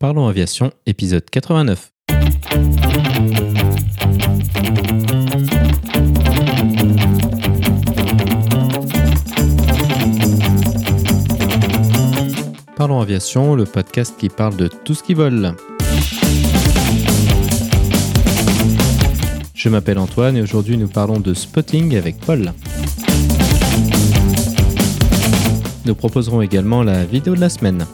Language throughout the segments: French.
Parlons Aviation, épisode 89. Parlons Aviation, le podcast qui parle de tout ce qui vole. Je m'appelle Antoine et aujourd'hui nous parlons de spotting avec Paul. Nous proposerons également la vidéo de la semaine.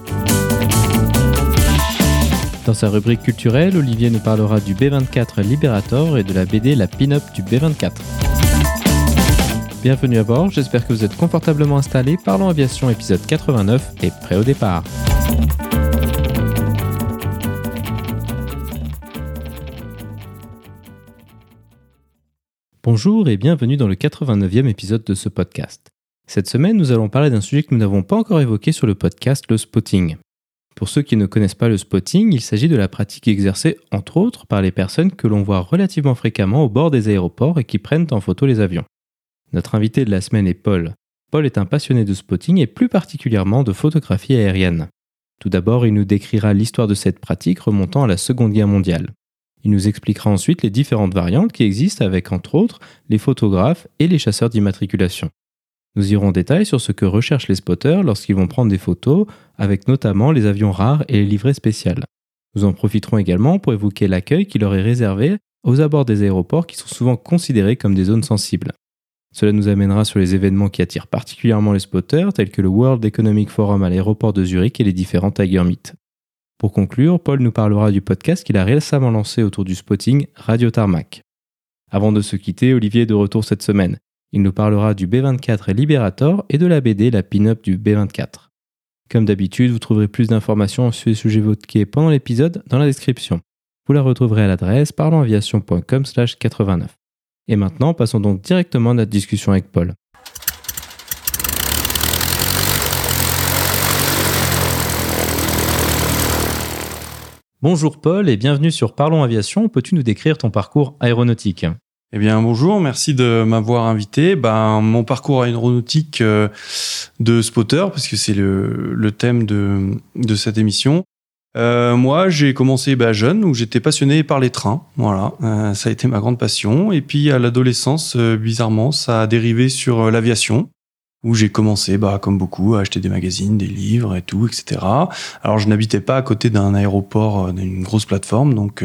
Dans sa rubrique culturelle, Olivier nous parlera du B24 Liberator et de la BD La Pin-Up du B24. Bienvenue à bord, j'espère que vous êtes confortablement installés. Parlons Aviation épisode 89 et prêt au départ. Bonjour et bienvenue dans le 89e épisode de ce podcast. Cette semaine, nous allons parler d'un sujet que nous n'avons pas encore évoqué sur le podcast, le spotting. Pour ceux qui ne connaissent pas le spotting, il s'agit de la pratique exercée entre autres par les personnes que l'on voit relativement fréquemment au bord des aéroports et qui prennent en photo les avions. Notre invité de la semaine est Paul. Paul est un passionné de spotting et plus particulièrement de photographie aérienne. Tout d'abord, il nous décrira l'histoire de cette pratique remontant à la Seconde Guerre mondiale. Il nous expliquera ensuite les différentes variantes qui existent avec entre autres les photographes et les chasseurs d'immatriculation. Nous irons en détail sur ce que recherchent les spotters lorsqu'ils vont prendre des photos, avec notamment les avions rares et les livrets spéciales. Nous en profiterons également pour évoquer l'accueil qui leur est réservé aux abords des aéroports qui sont souvent considérés comme des zones sensibles. Cela nous amènera sur les événements qui attirent particulièrement les spotters, tels que le World Economic Forum à l'aéroport de Zurich et les différents Tiger Meet. Pour conclure, Paul nous parlera du podcast qu'il a récemment lancé autour du spotting Radio Tarmac. Avant de se quitter, Olivier est de retour cette semaine. Il nous parlera du B24 Liberator et de la BD La Pin-Up du B24. Comme d'habitude, vous trouverez plus d'informations sur les sujets évoqués pendant l'épisode dans la description. Vous la retrouverez à l'adresse parlonsaviation.com/89. Et maintenant, passons donc directement à notre discussion avec Paul. Bonjour Paul et bienvenue sur Parlons Aviation. Peux-tu nous décrire ton parcours aéronautique? Eh bien bonjour, merci de m'avoir invité. Ben mon parcours aéronautique euh, de spotter, parce que c'est le, thème de, de cette émission. Euh, moi, j'ai commencé bah, jeune, où j'étais passionné par les trains. Voilà, euh, ça a été ma grande passion. Et puis à l'adolescence, euh, bizarrement, ça a dérivé sur l'aviation, où j'ai commencé, bah, comme beaucoup, à acheter des magazines, des livres et tout, etc. Alors je n'habitais pas à côté d'un aéroport, d'une grosse plateforme, donc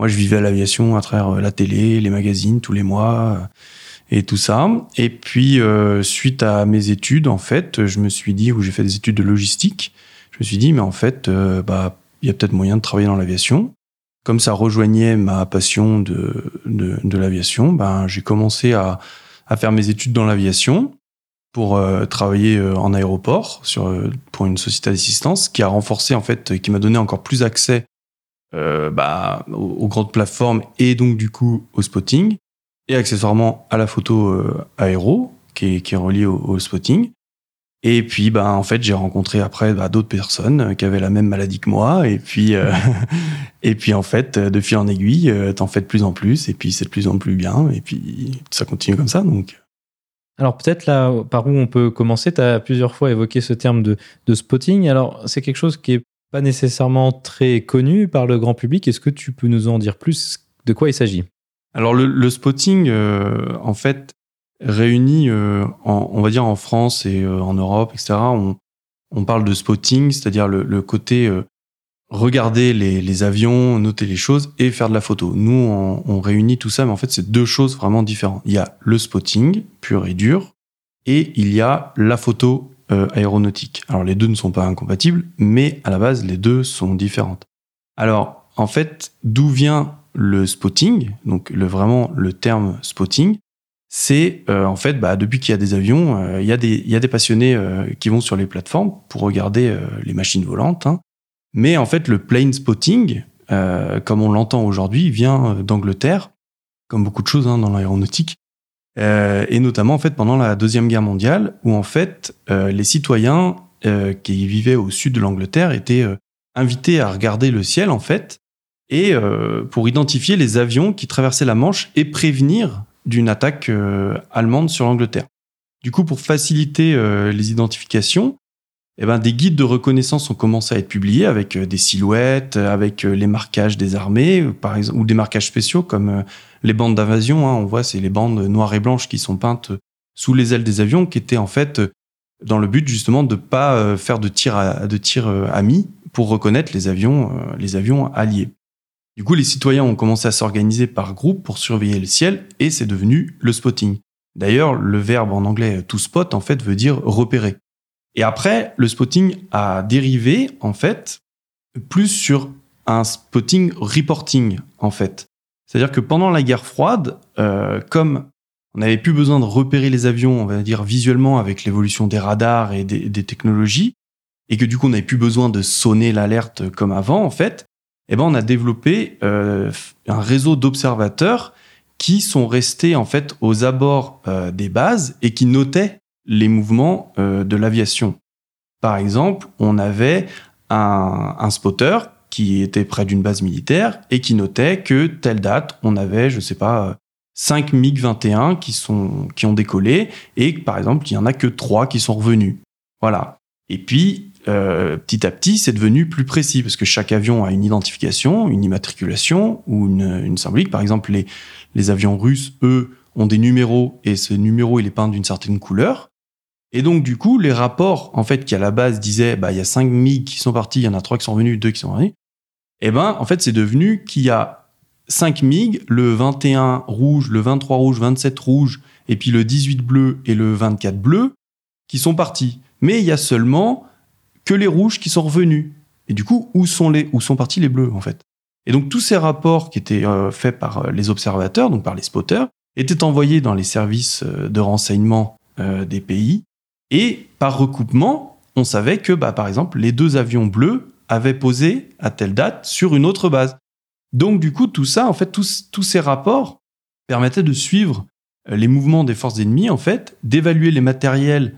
moi, je vivais à l'aviation à travers euh, la télé, les magazines tous les mois euh, et tout ça. Et puis, euh, suite à mes études, en fait, je me suis dit, où j'ai fait des études de logistique, je me suis dit, mais en fait, bah, il y a peut-être moyen de travailler dans l'aviation. Comme ça rejoignait ma passion de, de, l'aviation, ben, j'ai commencé à, à faire mes études dans l'aviation pour travailler en aéroport sur, pour une société d'assistance qui a renforcé, en fait, qui m'a donné encore plus accès euh, bah, aux, grandes plateformes et donc du coup au spotting et accessoirement à la photo euh, aéro qui est, qui est reliée au, spotting. Et puis, bah, en fait, j'ai rencontré après bah, d'autres personnes qui avaient la même maladie que moi. Et puis, euh, et puis en fait, de fil en aiguille, t'en fais de plus en plus. Et puis, c'est de plus en plus bien. Et puis, ça continue comme ça. Donc. Alors, peut-être là, par où on peut commencer, tu as plusieurs fois évoqué ce terme de, de spotting. Alors, c'est quelque chose qui est pas nécessairement très connu par le grand public. Est-ce que tu peux nous en dire plus De quoi il s'agit? Alors le, spotting, euh, en fait, réunit, euh, on va dire en France et euh, en Europe, etc. On, on, parle de spotting, c'est-à-dire le, côté regarder les, avions, noter les choses et faire de la photo. Nous, on, on réunit tout ça, mais en fait, c'est deux choses vraiment différentes. Il y a le spotting pur et dur, et il y a la photo euh, aéronautique. Alors les deux ne sont pas incompatibles, mais à la base les deux sont différentes. Alors en fait, d'où vient le spotting Donc le vraiment le terme spotting, c'est euh, en fait bah, depuis qu'il y a des avions, euh, il y a des y a des passionnés qui vont sur les plateformes pour regarder les machines volantes. Hein. Mais en fait le plane spotting, comme on l'entend aujourd'hui, vient d'Angleterre, comme beaucoup de choses hein, dans l'aéronautique. Euh, et notamment en fait pendant la deuxième guerre mondiale où en fait euh, les citoyens euh, qui vivaient au sud de l'Angleterre étaient invités à regarder le ciel en fait et pour identifier les avions qui traversaient la Manche et prévenir d'une attaque allemande sur l'Angleterre. Du coup, pour faciliter les identifications, eh ben, des guides de reconnaissance ont commencé à être publiés avec des silhouettes, avec les marquages des armées, par exemple, ou des marquages spéciaux comme les bandes d'invasion. Hein. on voit, c'est les bandes noires et blanches qui sont peintes sous les ailes des avions, qui étaient en fait dans le but justement de pas faire de tir à, de tir amis pour reconnaître les avions, les avions alliés. Du coup, les citoyens ont commencé à s'organiser par groupe pour surveiller le ciel et c'est devenu le spotting. D'ailleurs, le verbe en anglais to spot en fait veut dire repérer. Et après, le spotting a dérivé en fait plus sur un spotting reporting en fait. C'est-à-dire que pendant la guerre froide, euh, comme on n'avait plus besoin de repérer les avions, on va dire visuellement avec l'évolution des radars et des, technologies, et que du coup on n'avait plus besoin de sonner l'alerte comme avant en fait, eh ben on a développé euh, un réseau d'observateurs qui sont restés en fait aux abords euh, des bases et qui notaient les mouvements euh, de l'aviation. Par exemple, on avait un, spotter qui était près d'une base militaire et qui notait que telle date, on avait, je sais pas, 5 MiG-21 qui sont qui ont décollé et par exemple, il y en a que 3 qui sont revenus. Voilà. Et puis euh, petit à petit, c'est devenu plus précis parce que chaque avion a une identification, une immatriculation ou une, une symbolique. Par exemple, les, les avions russes, eux, ont des numéros et ce numéro, il est peint d'une certaine couleur. Et donc, du coup, les rapports, en fait, qui à la base disaient, bah, il y a 5 MiG qui sont partis, il y en a 3 qui sont revenus, 2 qui sont revenus. Eh ben, en fait, c'est devenu qu'il y a 5 MiG, le 21 rouge, le 23 rouge, 27 rouge, et puis le 18 bleu et le 24 bleu, qui sont partis. Mais il y a seulement que les rouges qui sont revenus. Et du coup, où sont les, où sont partis les bleus, en fait? Et donc, tous ces rapports qui étaient euh, faits par euh, les observateurs, donc par les spotters, étaient envoyés dans les services euh, de renseignement des pays. Et par recoupement, on savait que, bah, par exemple, les deux avions bleus avaient posé à telle date sur une autre base. Donc, du coup, tout ça, en fait, tous, ces rapports permettaient de suivre les mouvements des forces ennemies, en fait, d'évaluer les matériels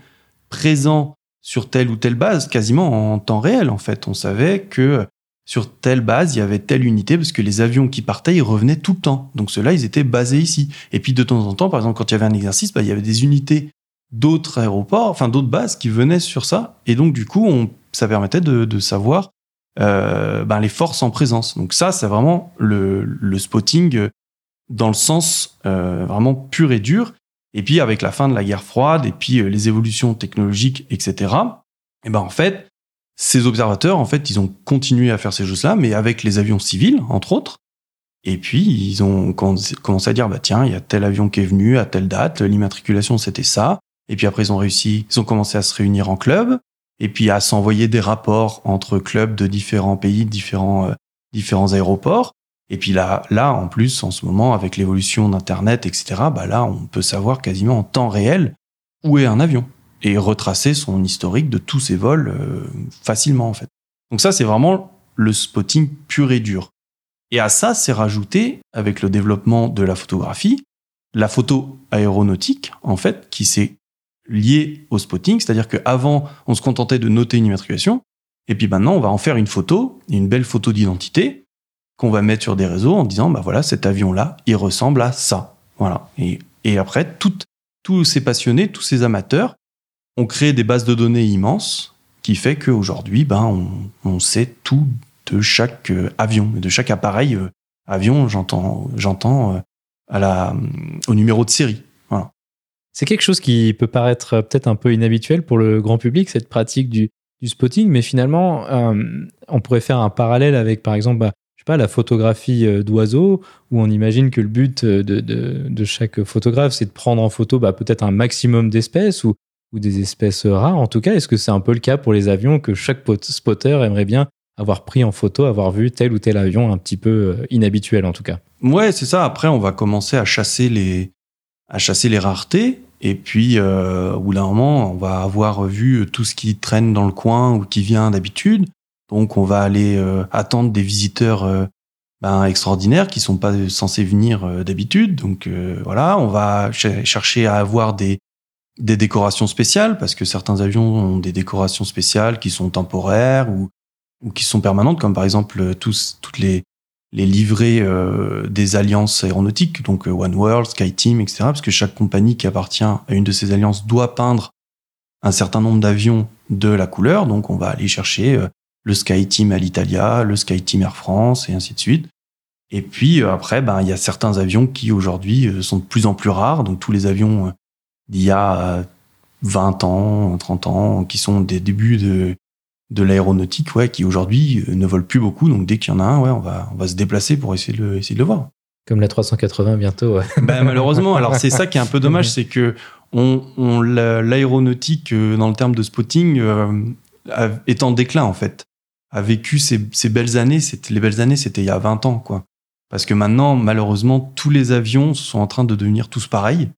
présents sur telle ou telle base, quasiment en temps réel en fait. On savait que sur telle base, il y avait telle unité parce que les avions qui partaient, ils revenaient tout le temps. Donc ceux-là, ils étaient basés ici. Et puis de temps en temps, par exemple, quand il y avait un exercice, bah, il y avait des unités d'autres aéroports, enfin d'autres bases qui venaient sur ça. Et donc du coup, on, ça permettait de, savoir euh, ben, les forces en présence. Donc ça, c'est vraiment le, le, spotting dans le sens euh, vraiment pur et dur. Et puis avec la fin de la guerre froide et puis euh, les évolutions technologiques, etc. Et ben en fait, ces observateurs, en fait, ils ont continué à faire ces choses-là, mais avec les avions civils, entre autres. Et puis ils ont commencé à dire bah tiens, il y a tel avion qui est venu à telle date, l'immatriculation c'était ça. Et puis après ils ont réussi, ils ont commencé à se réunir en club et puis à s'envoyer des rapports entre clubs de différents pays, différents euh, différents aéroports. Et puis là, là, en plus, en ce moment, avec l'évolution d'Internet, etc., bah là, on peut savoir quasiment en temps réel où est un avion et retracer son historique de tous ses vols euh, facilement, en fait. Donc ça, c'est vraiment le spotting pur et dur. Et à ça, c'est rajouté, avec le développement de la photographie, la photo aéronautique, en fait, qui s'est liée au spotting, c'est-à-dire qu'avant, on se contentait de noter une immatriculation, et puis maintenant, on va en faire une photo, une belle photo d'identité, qu'on va mettre sur des réseaux en disant bah voilà cet avion là il ressemble à ça. Voilà. Et, et après tous ces passionnés tous ces amateurs ont créé des bases de données immenses qui fait qu'aujourd'hui ben on, on, sait tout de chaque euh, avion de chaque appareil euh, avion j'entends j'entends euh, à la au numéro de série c'est quelque chose qui peut paraître peut-être un peu inhabituel pour le grand public cette pratique du, spotting mais finalement on pourrait faire un parallèle avec par exemple bah, pas, la photographie euh, d'oiseaux, où on imagine que le but euh, de, chaque photographe, c'est de prendre en photo bah, peut-être un maximum d'espèces ou, ou des espèces rares. En tout cas, est-ce que c'est un peu le cas pour les avions, que chaque spotter aimerait bien avoir pris en photo, avoir vu tel ou tel avion un petit peu euh, inhabituel en tout cas? Ouais, c'est ça. Après, on va commencer à chasser les, à chasser les raretés. Et puis, euh, au bout d'un moment, on va avoir vu tout ce qui traîne dans le coin ou qui vient d'habitude. Donc on va aller euh, attendre des visiteurs euh, ben, extraordinaires qui sont pas censés venir euh, d'habitude. Donc voilà, on va chercher à avoir des des décorations spéciales parce que certains avions ont des décorations spéciales qui sont temporaires ou ou qui sont permanentes, comme par exemple tous toutes les les livrets des alliances aéronautiques, donc One World, SkyTeam, etc. Parce que chaque compagnie qui appartient à une de ces alliances doit peindre un certain nombre d'avions de la couleur. Donc, on va aller chercher euh, le SkyTeam Alitalia, le SkyTeam Air France et ainsi de suite. Et puis euh, après, ben, il y a certains avions qui aujourd'hui euh, sont de plus en plus rares. Donc, tous les avions d'il y a 20 ans, 30 ans, qui sont des débuts de, de l'aéronautique, ouais, qui aujourd'hui ne volent plus beaucoup. Donc, dès qu'il y en a un, ouais, on va, on va se déplacer pour essayer de le, essayer de le voir. Comme la 380 bientôt. Ouais. Ben, malheureusement, alors c'est ça qui est un peu dommage, c'est que on, l'aéronautique, euh, dans le terme de spotting, euh, est en déclin en fait. A vécu ces, belles années, les belles années, c'était il y a 20 ans, quoi. Parce que maintenant, malheureusement, tous les avions sont en train de devenir tous pareils.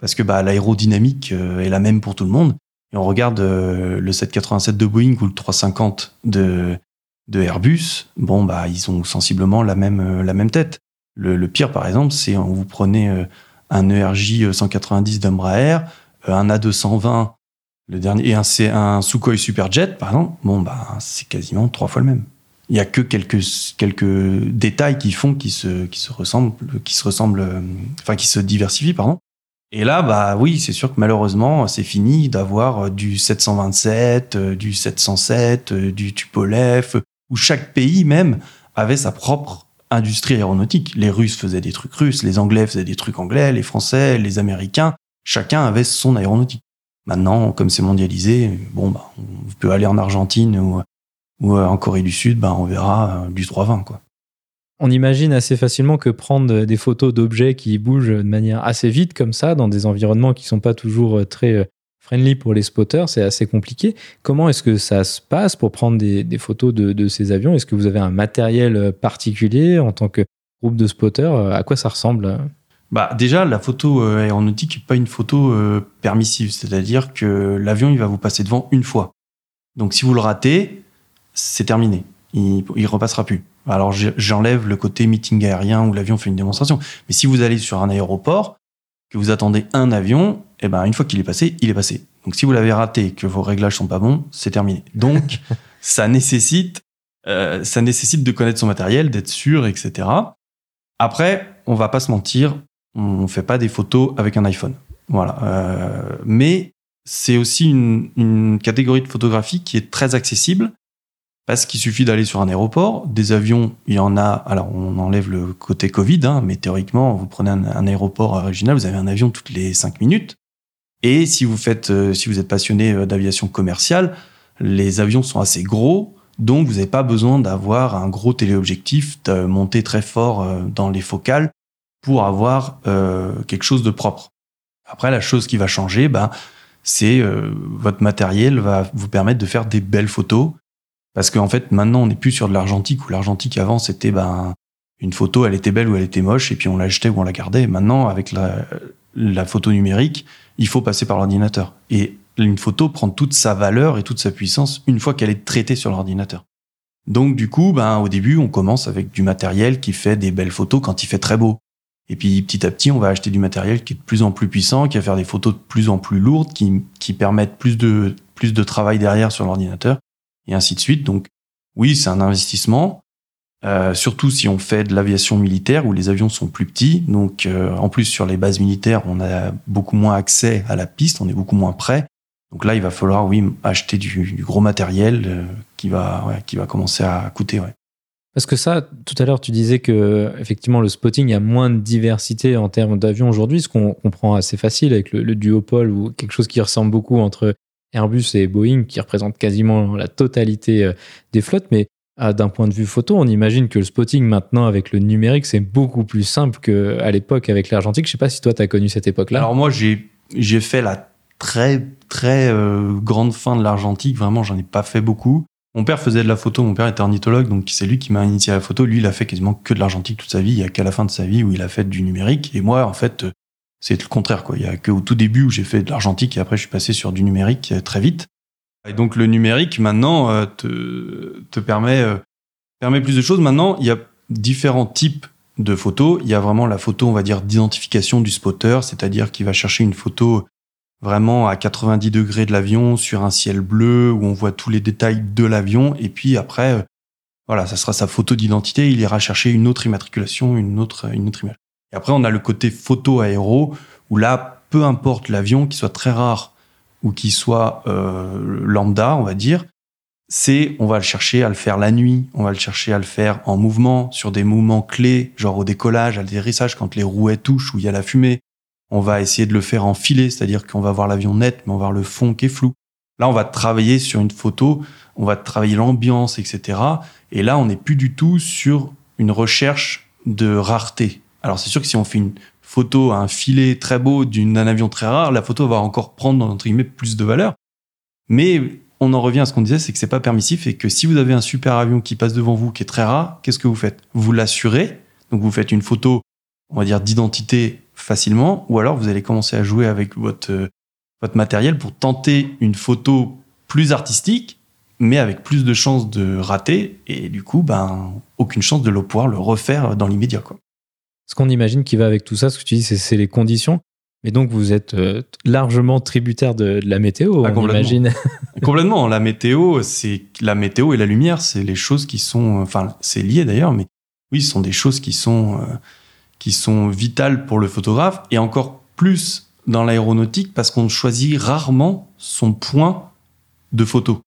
Parce que bah, l'aérodynamique euh, est la même pour tout le monde. On regarde le 787 de Boeing ou le 350 de, de Airbus, bon, bah, ils ont sensiblement la même, la même tête. Le, pire, par exemple, c'est on vous prenez un ERJ 190 d'Embraer, euh, un A220, le dernier, et un, un Sukhoi Superjet, par exemple, bon, bah, c'est quasiment trois fois le même. Il y a que quelques, quelques détails qui font qui se, qui se ressemblent, qui se ressemblent, euh, enfin, qui se diversifient, pardon. Et là, bah oui, c'est sûr que malheureusement, c'est fini d'avoir du 727, euh, du 707, du Tupolev, où chaque pays même avait sa propre industrie aéronautique. Les Russes faisaient des trucs russes, les Anglais faisaient des trucs anglais, les Français, les Américains, chacun avait son aéronautique. Maintenant, comme c'est mondialisé, bon, bah, on peut aller en Argentine ou, en Corée du Sud, bah, on verra euh, du 320, quoi. On imagine assez facilement que prendre des photos d'objets qui bougent de manière assez vite comme ça, dans des environnements qui sont pas toujours euh, très euh, friendly pour les spotters, c'est assez compliqué. Comment est-ce que ça se passe pour prendre des, photos de, ces avions? Est-ce que vous avez un matériel euh, particulier en tant que groupe de spotters? À quoi ça ressemble? Bah déjà, la photo aéronautique n'est pas une photo permissive, c'est-à-dire que l'avion il va vous passer devant une fois. Donc si vous le ratez, c'est terminé, il, il repassera plus. Alors j'enlève le côté meeting aérien où l'avion fait une démonstration. Mais si vous allez sur un aéroport, que vous attendez un avion, et eh ben une fois qu'il est passé, il est passé. Donc si vous l'avez raté, que vos réglages sont pas bons, c'est terminé. Donc ça nécessite, euh, ça nécessite de connaître son matériel, d'être sûr, etc. Après, on va pas se mentir, on fait pas des photos avec un iPhone. Voilà. Euh, mais c'est aussi une, une, catégorie de photographie qui est très accessible parce qu'il suffit d'aller sur un aéroport. Des avions, il y en a. Alors, on enlève le côté Covid, hein, mais théoriquement, vous prenez un, aéroport original, vous avez un avion toutes les cinq minutes. Et si vous faites, euh, si vous êtes passionné euh, d'aviation commerciale, les avions sont assez gros, donc vous n'avez pas besoin d'avoir un gros téléobjectif monté très fort euh, dans les focales pour avoir quelque chose de propre. Après, la chose qui va changer, ben, c'est votre matériel va vous permettre de faire des belles photos. Parce qu'en fait, maintenant, on n'est plus sur de l'argentique, où l'argentique avant, c'était ben, une photo, elle était belle ou elle était moche, et puis on l'achetait ou on la gardait. Maintenant, avec la, la photo numérique, il faut passer par l'ordinateur. Et une photo prend toute sa valeur et toute sa puissance une fois qu'elle est traitée sur l'ordinateur. Donc du coup, ben, au début, on commence avec du matériel qui fait des belles photos quand il fait très beau. Et puis petit à petit, on va acheter du matériel qui est de plus en plus puissant, qui va faire des photos de plus en plus lourdes, qui, qui permettent plus de, plus de travail derrière sur l'ordinateur, et ainsi de suite. Donc oui, c'est un investissement, euh, surtout si on fait de l'aviation militaire où les avions sont plus petits. Donc, euh, en plus, sur les bases militaires, on a beaucoup moins accès à la piste, on est beaucoup moins près. Donc là, il va falloir, oui, acheter du, gros matériel euh, qui, va, qui va commencer à coûter. Ouais. Parce que ça, tout à l'heure, tu disais que effectivement le spotting a moins de diversité en termes d'avions aujourd'hui, ce qu'on comprend assez facile avec le, le, duopole ou quelque chose qui ressemble beaucoup entre Airbus et Boeing, qui représente quasiment la totalité des flottes. Mais ah, d'un point de vue photo, on imagine que le spotting maintenant avec le numérique, c'est beaucoup plus simple qu'à l'époque avec l'argentique. Je sais pas si toi, tu as connu cette époque-là. Alors moi, j'ai, fait la très, très euh, grande fin de l'argentique. Vraiment, j'en ai pas fait beaucoup. Mon père faisait de la photo, mon père était ornithologue, donc c'est lui qui m'a initié à la photo. Lui, il a fait quasiment que de l'argentique toute sa vie. Il y a qu'à la fin de sa vie où il a fait du numérique. Et moi, en fait, c'est le contraire. Quoi. Il y a qu'au tout début où j'ai fait de l'argentique et après, je suis passé sur du numérique euh, très vite. Et donc le numérique maintenant euh, te, te permet, euh, permet plus de choses. Maintenant, il y a différents types de photos. Il y a vraiment la photo, on va dire, d'identification du spotter, c'est-à-dire qu'il va chercher une photo vraiment à 90 degrés de l'avion sur un ciel bleu où on voit tous les détails de l'avion. Et puis après, voilà, ça sera sa photo d'identité. Il ira chercher une autre immatriculation, une autre, une autre image. Et après, on a le côté photo aéro où là, peu importe l'avion, qui soit très rare ou qui soit euh, lambda, on va dire, c'est on va le chercher à le faire la nuit, on va le chercher à le faire en mouvement, sur des mouvements clés, genre au décollage, à l'atterrissage, quand les rouets touchent, où il y a la fumée. On va essayer de le faire en filet, c'est-à-dire qu'on va voir l'avion net, mais on va voir le fond qui est flou. Là, on va travailler sur une photo, on va travailler l'ambiance, etc. Et là, on n'est plus du tout sur une recherche de rareté. Alors, c'est sûr que si on fait une photo à un filet très beau d'un avion très rare, la photo va encore prendre, entre guillemets, plus de valeur. Mais on en revient à ce qu'on disait, c'est que c'est pas permissif et que si vous avez un super avion qui passe devant vous, qui est très rare, qu'est-ce que vous faites? Vous l'assurez, donc vous faites une photo, on va dire, d'identité facilement, ou alors vous allez commencer à jouer avec votre, euh, votre matériel pour tenter une photo plus artistique, mais avec plus de chances de rater, et du coup, ben, aucune chance de le pouvoir le refaire dans l'immédiat. Quoi. Ce qu'on imagine qui va avec tout ça, ce que tu dis, c'est les conditions. Mais donc vous êtes euh, largement tributaire de, la météo, ah, on imagine. complètement. La météo, c'est la météo et la lumière, c'est les choses qui sont, enfin, c'est lié d'ailleurs, mais oui, ce sont des choses qui sont euh, qui sont vitales pour le photographe et encore plus dans l'aéronautique parce qu'on choisit rarement son point de photo.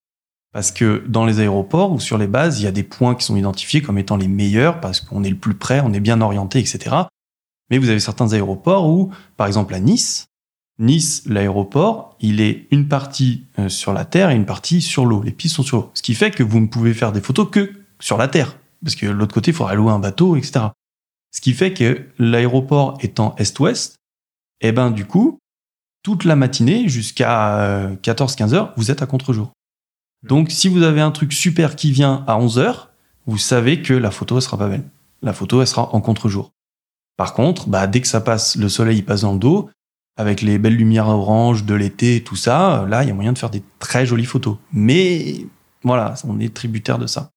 Parce que dans les aéroports ou sur les bases, il y a des points qui sont identifiés comme étant les meilleurs parce qu'on est le plus près, on est bien orienté, etc. Mais vous avez certains aéroports où, par exemple à Nice, Nice, l'aéroport, il est une partie euh, sur la terre et une partie sur l'eau. Les pistes sont sur l'eau. Ce qui fait que vous ne pouvez faire des photos que sur la terre. Parce que de l'autre côté, il faudra louer un bateau, etc. Ce qui fait que l'aéroport étant est-ouest, eh ben, du coup, toute la matinée jusqu'à 14-15 euh, heures, vous êtes à contre-jour. Donc, si vous avez un truc super qui vient à 11 heures, vous savez que la photo, elle sera pas belle. La photo, elle sera en contre-jour. Par contre, bah, dès que ça passe, le soleil passe dans le dos, avec les belles lumières orange de l'été, tout ça, là, il y a moyen de faire des très jolies photos. Mais voilà, on est tributaire de ça.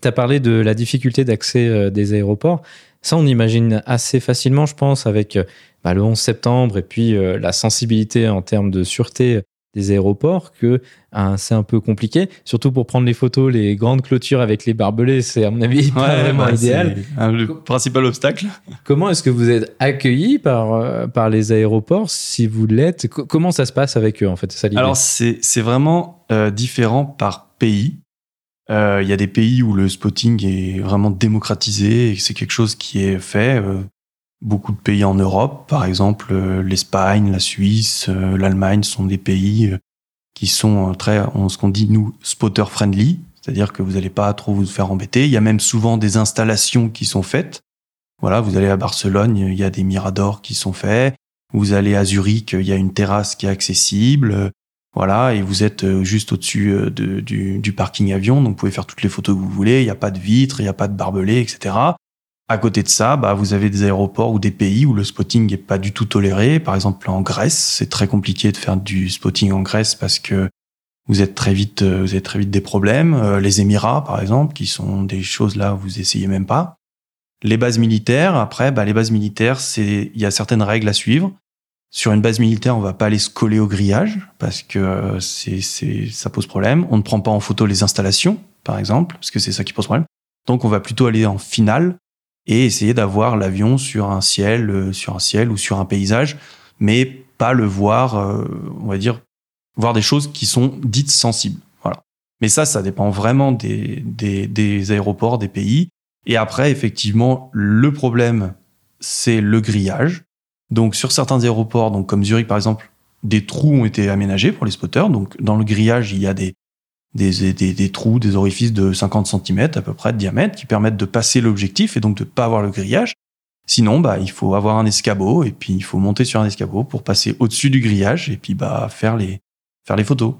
Tu as parlé de la difficulté d'accès euh, des aéroports. Ça, on imagine assez facilement, je pense, avec euh, bah, le 11 septembre et puis euh, la sensibilité en termes de sûreté des aéroports que hein, c'est un peu compliqué, surtout pour prendre les photos, les grandes clôtures avec les barbelés, c'est à mon avis pas vraiment bah, idéal. Le principal obstacle. Comment est-ce que vous êtes accueilli par, euh, par les aéroports si vous l'êtes? Comment ça se passe avec eux en fait ça, Alors c'est vraiment euh, différent par pays. Euh, il y a des pays où le spotting est vraiment démocratisé et c'est quelque chose qui est fait beaucoup de pays en Europe, par exemple euh, l'Espagne, la Suisse, euh, l'Allemagne sont des pays euh, qui sont très, ce qu'on dit nous, spotter friendly, c'est-à-dire que vous n'allez pas trop vous faire embêter. Il y a même souvent des installations qui sont faites. Voilà, vous allez à Barcelone, il y a des miradors qui sont faits. Vous allez à Zurich, il y a une terrasse qui est accessible. Voilà, et vous êtes juste au-dessus du, du, parking avion, donc vous pouvez faire toutes les photos que vous voulez. Il n'y a pas de vitres, il n'y a pas de barbelés, etc. À côté de ça, bah, vous avez des aéroports ou des pays où le spotting n'est pas du tout toléré. Par exemple, en Grèce, c'est très compliqué de faire du spotting en Grèce parce que vous êtes très vite, euh, avez très vite des problèmes. Euh, les Émirats, par exemple, qui sont des choses là où vous essayez même pas. Les bases militaires, après, bah, les bases militaires, il y a certaines règles à suivre. Sur une base militaire, on va pas aller se coller au grillage parce que euh, c'est, c'est, ça pose problème. On ne prend pas en photo les installations, par exemple, parce que c'est ça qui pose problème. Donc, on va plutôt aller en finale et essayer d'avoir l'avion sur un ciel, euh, sur un ciel ou sur un paysage, mais pas le voir, euh, on va dire, voir des choses qui sont dites sensibles. Voilà. Mais ça, ça dépend vraiment des, des, des aéroports, des pays. Et après, effectivement, le problème, c'est le grillage. Donc, sur certains aéroports, donc comme Zurich par exemple, des trous ont été aménagés pour les spotters. Donc, dans le grillage, il y a des, des, des, des, trous, des orifices de 50 cm à peu près de diamètre qui permettent de passer l'objectif et donc de pas avoir le grillage. Sinon, bah, il faut avoir un escabeau et puis il faut monter sur un escabeau pour passer au-dessus du grillage et puis bah, faire, les, faire les photos.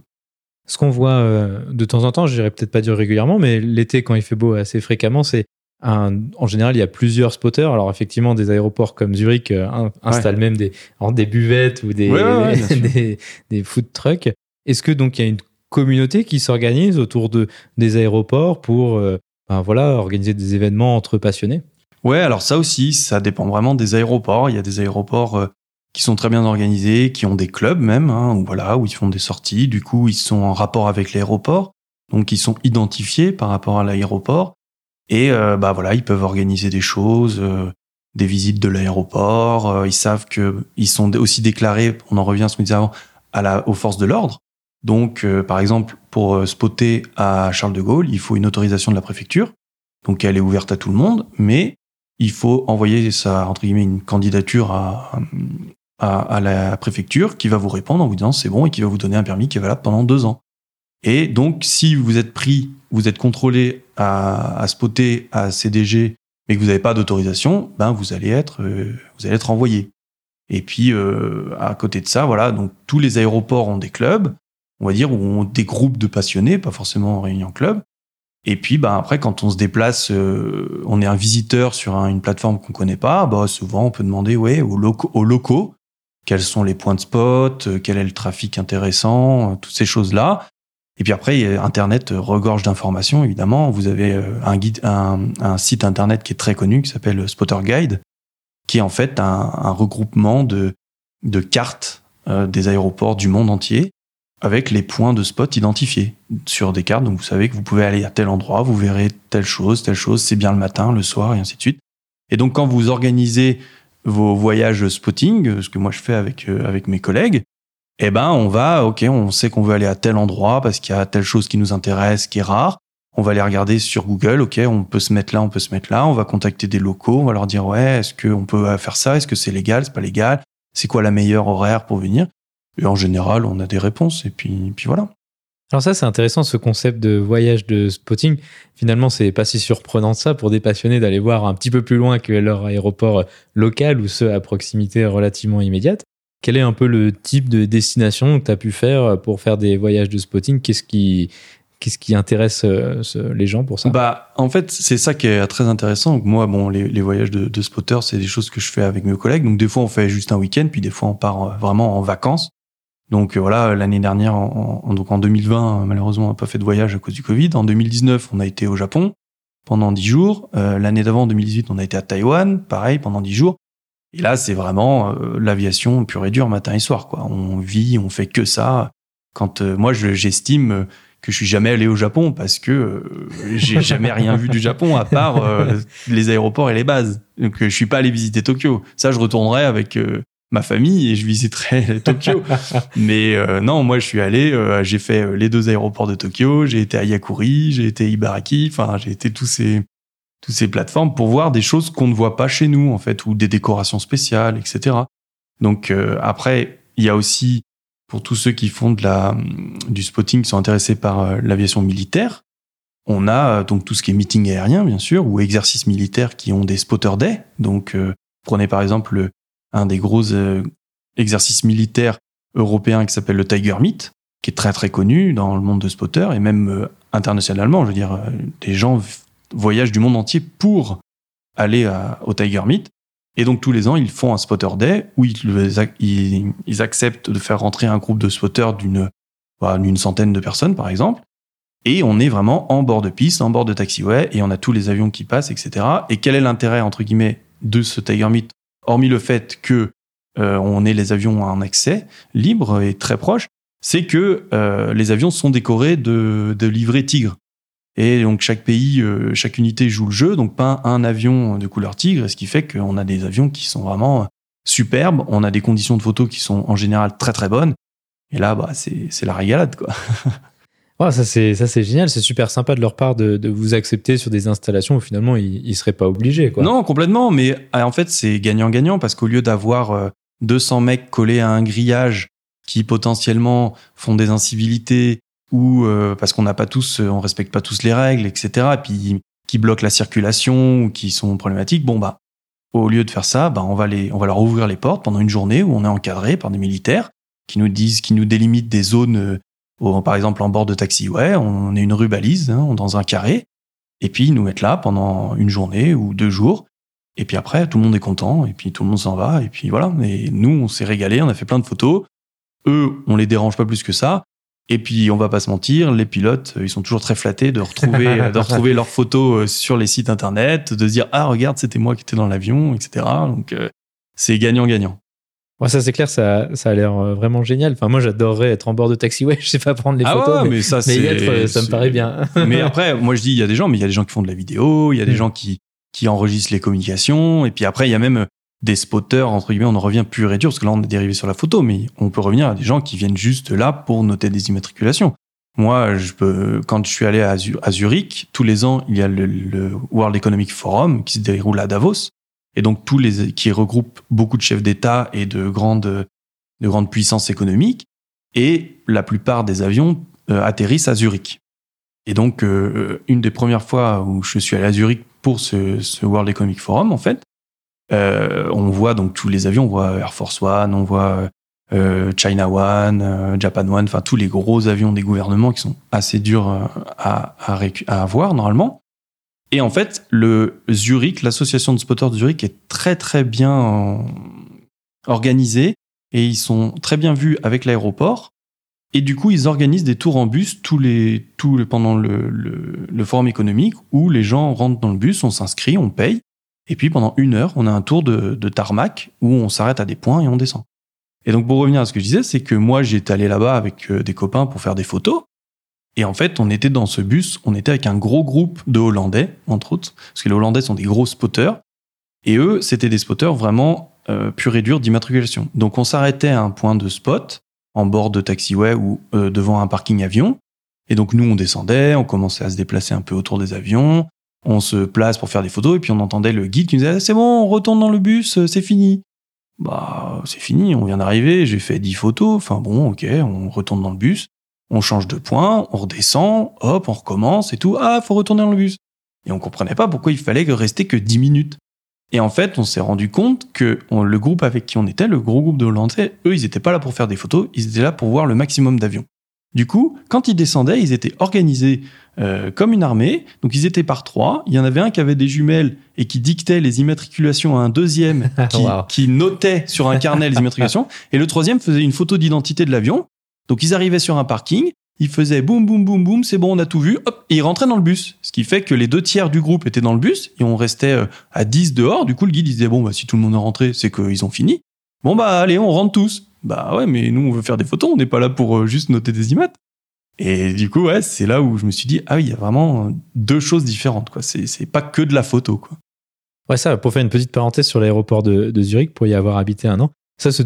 Ce qu'on voit euh, de temps en temps, je dirais peut-être pas dire régulièrement, mais l'été, quand il fait beau assez fréquemment, c'est un, en général, il y a plusieurs spotters. Alors, effectivement, des aéroports comme Zurich euh, installent même des, des buvettes ou des, des, des, food trucks. Est-ce que donc il y a une communauté qui s'organise autour de, des aéroports pour euh, ben voilà, organiser des événements entre passionnés Ouais, alors ça aussi, ça dépend vraiment des aéroports. Il y a des aéroports euh, qui sont très bien organisés, qui ont des clubs même, hein, où, voilà, où ils font des sorties. Du coup, ils sont en rapport avec l'aéroport, donc ils sont identifiés par rapport à l'aéroport. Et euh, bah voilà, ils peuvent organiser des choses, des visites de l'aéroport. ils savent que ils sont aussi déclarés. On en revient à ce qu'on disait avant à la, aux forces de l'ordre. Donc, euh, par exemple, pour euh, spotter à Charles de Gaulle, il faut une autorisation de la préfecture. Donc, elle est ouverte à tout le monde, mais il faut envoyer sa, entre guillemets, une candidature à, à, la préfecture qui va vous répondre en vous disant c'est bon et qui va vous donner un permis qui est valable pendant deux ans. Et donc, si vous êtes pris, vous êtes contrôlé à, spotter à CDG, mais que vous n'avez pas d'autorisation, ben vous allez être, euh, vous allez être envoyé. Et puis euh, à côté de ça, voilà, donc tous les aéroports ont des clubs, on va dire, ou ont des groupes de passionnés, pas forcément en réunion club. Et puis, ben après, quand on se déplace, euh, on est un visiteur sur un- une plateforme qu'on connaît pas, bah souvent on peut demander, ouais, aux locaux, aux locaux, quels sont les points de spot, euh, quel est le trafic intéressant, euh, toutes ces choses-là. Et puis après, Internet regorge d'informations, évidemment. Vous avez un, site Internet qui est très connu, qui s'appelle Spotter Guide, qui est en fait un, regroupement de, cartes des aéroports du monde entier avec les points de spot identifiés sur des cartes. Donc vous savez que vous pouvez aller à tel endroit, vous verrez telle chose, telle chose, c'est bien le matin, le soir, et ainsi de suite. Et donc quand vous organisez vos voyages spotting, ce que moi je fais avec, euh, avec mes collègues, eh ben on va, ok, on sait qu'on veut aller à tel endroit parce qu'il y a telle chose qui nous intéresse, qui est rare. On va aller regarder sur Google, ok, on peut se mettre là, on peut se mettre là. On va contacter des locaux, on va leur dire ouais, est-ce qu'on peut faire ça, est-ce que c'est légal, c'est pas légal, c'est quoi la meilleure horaire pour venir? Et en général, on a des réponses et puis, puis voilà. Alors ça, c'est intéressant ce concept de voyage de spotting. Finalement, c'est pas si surprenant que ça pour des passionnés d'aller voir un petit peu plus loin que leur aéroport local ou ceux à proximité relativement immédiate. Quel est un peu le type de destination que tu as pu faire pour faire des voyages de spotting? Qu'est-ce qui, qu'est-ce qui intéresse les gens pour ça? Bah, en fait, c'est ça qui est très intéressant. Moi, bon, les, les voyages de, de spotter, c'est des choses que je fais avec mes collègues. Donc, des fois, on fait juste un week-end, puis des fois, on part euh, vraiment en vacances. Donc, euh, voilà, l'année dernière, en, en- donc en 2020, euh, malheureusement, on n'a pas fait de voyage à cause du Covid. En 2019, on a été au Japon pendant 10 jours. Euh, L'année d'avant, en 2018, on a été à Taïwan, pareil, pendant 10 jours. Et là, c'est vraiment euh, l'aviation pure et dure, matin et soir. Quoi. On vit, on fait que ça. Quand euh, moi, je- j'estime que je suis jamais allé au Japon parce que j'ai jamais rien vu du Japon à part les aéroports et les bases. Donc, je suis pas allé visiter Tokyo. Ça, je retournerai avec euh, ma famille et je visiterai Tokyo. Mais euh, non, moi, je suis allé, euh, j'ai fait euh, les deux aéroports de Tokyo, j'ai été à Yakuri, j'ai été à Ibaraki, enfin, j'ai été tous ces toutes ces plateformes pour voir des choses qu'on ne voit pas chez nous en fait ou des décorations spéciales etc donc euh, après il y a aussi pour tous ceux qui font de la du spotting qui sont intéressés par euh, l'aviation militaire on a euh, donc tout ce qui est meeting aérien bien sûr ou exercices militaires qui ont des spotter day donc prenez par exemple le- un des gros euh, exercices militaires européens qui s'appelle le Tiger Meet qui est très très connu dans le monde de spotter et même euh, internationalement je veux dire euh, des gens voyagent du monde entier pour aller au Tiger Meet. Et donc tous les ans, ils font un spotter day où ils, acceptent de faire rentrer un groupe de spotters d'une voilà, d'une centaine de personnes, par exemple. Et on est vraiment en bord de piste, en bord de taxiway, et on a tous les avions qui passent, etc. Et quel est l'intérêt, entre guillemets, de ce Tiger Meet, hormis le fait que euh, on ait les avions en accès libre et très proche, c'est que euh, les avions sont décorés de, de livrées tigres. Et donc chaque pays, euh, chaque unité joue le jeu, donc pas un avion de couleur tigre, ce qui fait qu'on a des avions qui sont vraiment superbes, on a des conditions de photo qui sont en général très très bonnes, et là bah, c'est la régalade quoi. Ouais, ça c'est ça c'est génial, c'est super sympa de leur part de, de vous accepter sur des installations où finalement ils, ils seraient pas obligés quoi. Non, complètement, mais euh, en fait c'est gagnant-gagnant, parce qu'au lieu d'avoir euh, 200 mecs collés à un grillage qui potentiellement font des incivilités, ou euh, parce qu'on n'a pas tous, euh, on respecte pas tous les règles, etc., et puis qui bloquent la circulation, ou qui sont problématiques, bon bah au lieu de faire ça, bah, on, va les, on va leur ouvrir les portes pendant une journée où on est encadré par des militaires qui nous disent, qui nous délimitent des zones, euh, au- par exemple en bord de taxiway, on est une rue balise, hein, dans un carré, et puis ils nous mettent là pendant une journée ou deux jours, et puis après tout le monde est content, et puis tout le monde s'en va, et puis voilà. Et nous, on s'est régalé, on a fait plein de photos. Eux, on les dérange pas plus que ça. Et puis, on va pas se mentir, les pilotes, ils sont toujours très flattés de retrouver, de retrouver leurs photos euh, sur les sites internet, de se dire ah regarde c'était moi qui étais dans l'avion, etc. Donc euh, c'est gagnant-gagnant. Ouais, ça c'est clair, ça, ça a l'air euh, vraiment génial. Enfin, moi j'adorerais être en bord de taxiway, je sais pas prendre les ah photos, ouais, mais, mais ça mais c'est y être, euh, ça me paraît bien. mais après, moi je dis, il y a des gens, mais il y a des gens qui font de la vidéo, il y a des Mm. gens qui, qui enregistrent les communications, et puis après, il y a même des spotters, entre guillemets, on en revient pur et dur, parce que là, on est dérivé sur la photo, mais on peut revenir à des gens qui viennent juste là pour noter des immatriculations. Moi, je peux, quand je suis allé à, Zurich, tous les ans, il y a le, World Economic Forum qui se déroule à Davos, et donc tous les, qui regroupe beaucoup de chefs d'État et de grandes, de grandes puissances économiques, et la plupart des avions euh, atterrissent à Zurich. Et donc, euh, une des premières fois où je suis allé à Zurich pour ce, World Economic Forum, en fait, euh, on voit donc tous les avions, on voit Air Force One, on voit euh, China One, euh, Japan One, enfin tous les gros avions des gouvernements qui sont assez durs à, à, à avoir normalement. Et en fait, le Zurich, l'association de spotters de Zurich est très très bien organisée et ils sont très bien vus avec l'aéroport. Et du coup, ils organisent des tours en bus tous les, tous les, pendant le, forum économique où les gens rentrent dans le bus, on s'inscrit, on paye et puis pendant une heure, on a un tour de, de tarmac où on s'arrête à des points et on descend. Et donc pour revenir à ce que je disais, c'est que moi j'étais allé là-bas avec euh, des copains pour faire des photos. Et en fait, on était dans ce bus, on était avec un gros groupe de Hollandais, entre autres, parce que les Hollandais sont des gros spotters. Et eux, c'était des spotters vraiment euh, purs et durs d'immatriculation. Donc on s'arrêtait à un point de spot, en bord de taxiway ou euh, devant un parking avion. Et donc nous, on descendait, on commençait à se déplacer un peu autour des avions on se place pour faire des photos et puis on entendait le guide qui nous disait c'est bon, on retourne dans le bus, euh, c'est fini. Bah, c'est fini, on vient d'arriver, j'ai fait 10 photos, enfin bon, ok, on retourne dans le bus, on change de point, on redescend, hop, on recommence et tout, ah, faut retourner dans le bus. Et on comprenait pas pourquoi il fallait rester que 10 minutes. Et en fait, on s'est rendu compte que le groupe avec qui on était, le gros groupe de Hollandais, eux, ils étaient pas là pour faire des photos, ils étaient là pour voir le maximum d'avions. Du coup, quand ils descendaient, ils étaient organisés euh, comme une armée. Donc ils étaient par trois. Il y en avait un qui avait des jumelles et qui dictait les immatriculations à un deuxième qui, notait sur un carnet les immatriculations. Et le troisième faisait une photo d'identité de l'avion. Donc ils arrivaient sur un parking, ils faisaient boum boum boum boum, c'est bon, on a tout vu, hop, et ils rentraient dans le bus. Ce qui fait que les deux tiers du groupe étaient dans le bus et on restait euh, à 10 dehors. Du coup, le guide disait bon bah si tout le monde est rentré, c'est qu'ils ont fini. Bon bah allez, on rentre tous. Bah ouais, mais nous on veut faire des photos, on n'est pas là pour euh, juste noter des images. Et du coup, ouais, c'est là où je me suis dit, ah oui, il y a vraiment deux choses différentes, quoi. C'est pas que de la photo, quoi. Ouais, ça, pour faire une petite parenthèse sur l'aéroport de, Zurich, pour y avoir habité un an, ça, ce,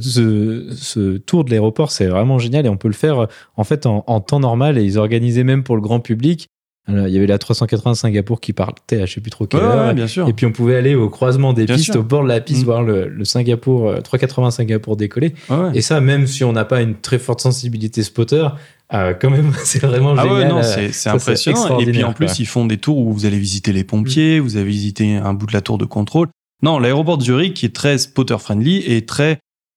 ce, tour de l'aéroport, c'est vraiment génial et on peut le faire en fait en, temps normal et ils organisaient même pour le grand public. il y avait la 380 Singapour qui partait à je sais plus trop quelle heure. bien sûr. Et puis on pouvait aller au croisement des pistes, au bord de la piste, mm. voir le, le, Singapour 380 Singapour décoller. et ça, même si on n'a pas une très forte sensibilité spotter, ah, quand même, c'est vraiment ah génial. Ouais, c'est impressionnant. Et puis en plus, ils font des tours où vous allez visiter les pompiers, mm. vous allez visiter un bout de la tour de contrôle. Non, l'aéroport de Zurich qui est très spotter friendly et très, euh,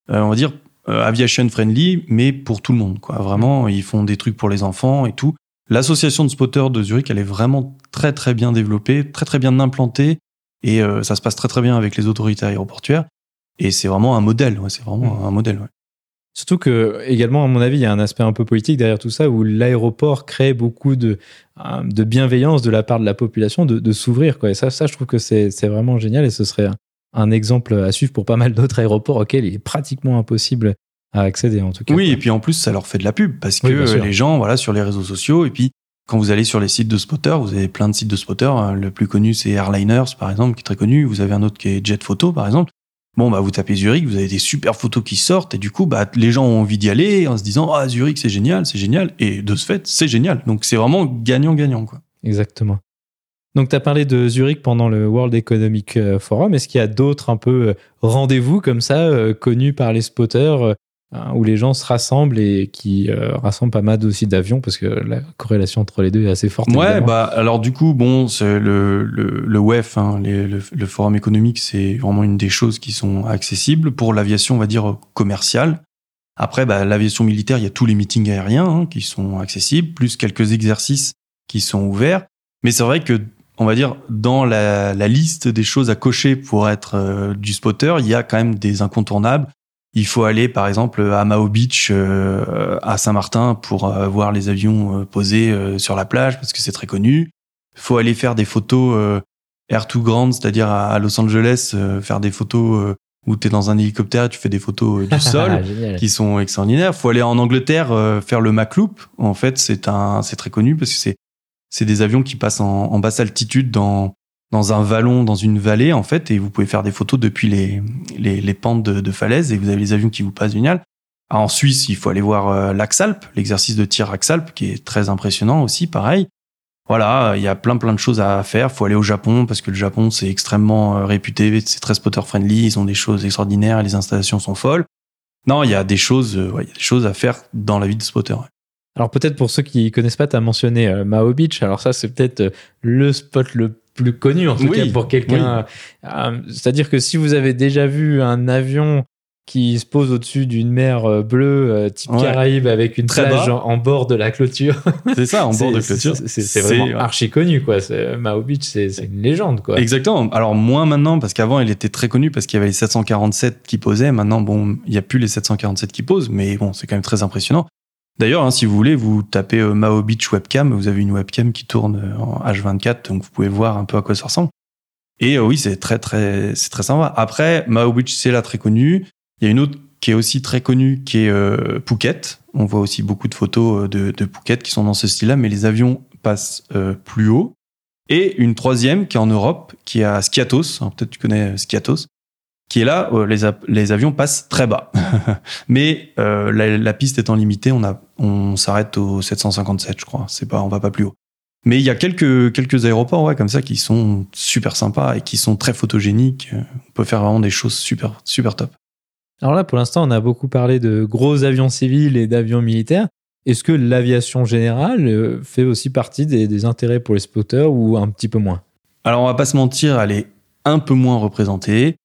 on va dire, euh, aviation friendly, mais pour tout le monde. Quoi. Vraiment, ils font des trucs pour les enfants et tout. L'association de spotters de Zurich, elle est vraiment très très bien développée, très très bien implantée, et euh, ça se passe très très bien avec les autorités aéroportuaires. Et c'est vraiment un modèle. Ouais, c'est vraiment mm. un modèle. Ouais. Surtout que, également, à mon avis, il y a un aspect un peu politique derrière tout ça, où l'aéroport crée beaucoup de, euh, de bienveillance de la part de la population de, s'ouvrir. Et ça, ça, je trouve que c'est vraiment génial et ce serait un, exemple à suivre pour pas mal d'autres aéroports auxquels il est pratiquement impossible à accéder, en tout cas. Oui, et puis en plus, ça leur fait de la pub parce que les gens, voilà, sur les réseaux sociaux, et puis quand vous allez sur les sites de spotters, vous avez plein de sites de spotters. Hein. Le plus connu, c'est Airliners, par exemple, qui est très connu. Vous avez un autre qui est Jet Photo, par exemple. Bon, bah, vous tapez Zurich, vous avez des super photos qui sortent, et du coup, bah, les gens ont envie d'y aller en se disant, ah, Zurich, c'est génial, c'est génial. Et de ce fait, c'est génial. Donc, c'est vraiment gagnant-gagnant, quoi. Exactement. Donc, tu as parlé de Zurich pendant le World Economic euh, Forum. Est-ce qu'il y a d'autres un peu euh, rendez-vous comme ça, euh, connus par les spotters, Hein, où les gens se rassemblent et qui euh, rassemblent pas mal aussi d'avions? Parce que la corrélation entre les deux est assez forte. Ouais, bah alors du coup, bon, le, le, le WEF, hein, le, le, forum économique, c'est vraiment une des choses qui sont accessibles pour l'aviation, on va dire commerciale. Après, bah, l'aviation militaire, il y a tous les meetings aériens hein, qui sont accessibles, plus quelques exercices qui sont ouverts. Mais c'est vrai que on va dire, dans la, la, liste des choses à cocher pour être euh, du spotter, il y a quand même des incontournables il faut aller par exemple à Mao Beach euh, à Saint-Martin pour euh, voir les avions euh, posés sur la plage parce que c'est très connu. Il faut aller faire des photos air to ground, c'est-à-dire à Los Angeles, faire des photos où tu es dans un hélicoptère et tu fais des photos du sol qui sont extraordinaires. Il faut aller en Angleterre faire le Macloop. En fait, c'est un c'est très connu parce que c'est c'est des avions qui passent en, basse altitude dans dans un vallon, dans une vallée, en fait, et vous pouvez faire des photos depuis les, les, les pentes de, de falaise et vous avez les avions qui vous passent génial. Ah, en Suisse, il faut aller voir euh, l'Axalp, l'exercice de tir Axalp, qui est très impressionnant aussi, pareil. Voilà, il y a plein plein de choses à faire. Faut aller au Japon parce que le Japon c'est extrêmement euh, réputé, c'est très spotter friendly, ils ont des choses extraordinaires, les installations sont folles. Non, il y a des choses, euh, il y a des choses à faire dans la vie de spotter. Alors peut-être pour ceux qui connaissent pas, tu as mentionné euh, Mao Beach. Alors ça, c'est peut-être euh, le spot le plus connu en tout Oui, cas pour quelqu'un. Euh, C'est-à-dire que si vous avez déjà vu un avion qui se pose au-dessus d'une mer bleue type Ouais. Caraïbes avec une Très plage en, en bord de la clôture, C'est ça, en bord de clôture. c'est- vraiment ouais. archi connu quoi. Mao Beach, c'est une légende quoi. Exactement. Alors moins maintenant parce qu'avant il était très connu parce qu'il y avait les 747 qui posaient. Maintenant bon, il y a plus les 747 qui posent, mais bon, c'est quand même très impressionnant. D'ailleurs, hein, si vous voulez, vous tapez euh, Mao Beach webcam, vous avez une webcam qui tourne euh, en H24, donc vous pouvez voir un peu à quoi ça ressemble. Et euh, oui, c'est très très c'est très sympa. Après, Mao Beach c'est là très connu. Il y a une autre qui est aussi très connue, qui est Phuket. On voit aussi beaucoup de photos de, Phuket qui sont dans ce style-là, mais les avions passent plus haut. Et une troisième qui est en Europe, qui est à Skiathos. Peut-être tu connais Skiathos. Qui est là, euh, les, avions passent très bas. Mais euh, la, la piste étant limitée, on, a, on s'arrête au 757, je crois. C'est pas, on va pas plus haut. Mais il y a quelques, quelques aéroports ouais, comme ça qui sont super sympas et qui sont très photogéniques. On peut faire vraiment des choses super, super top. Alors là, pour l'instant, on a beaucoup parlé de gros avions civils et d'avions militaires. Est-ce que l'aviation générale euh, fait aussi partie des, des intérêts pour les spotters ou un petit peu moins? Alors, on va pas se mentir, elle est un peu moins représentée.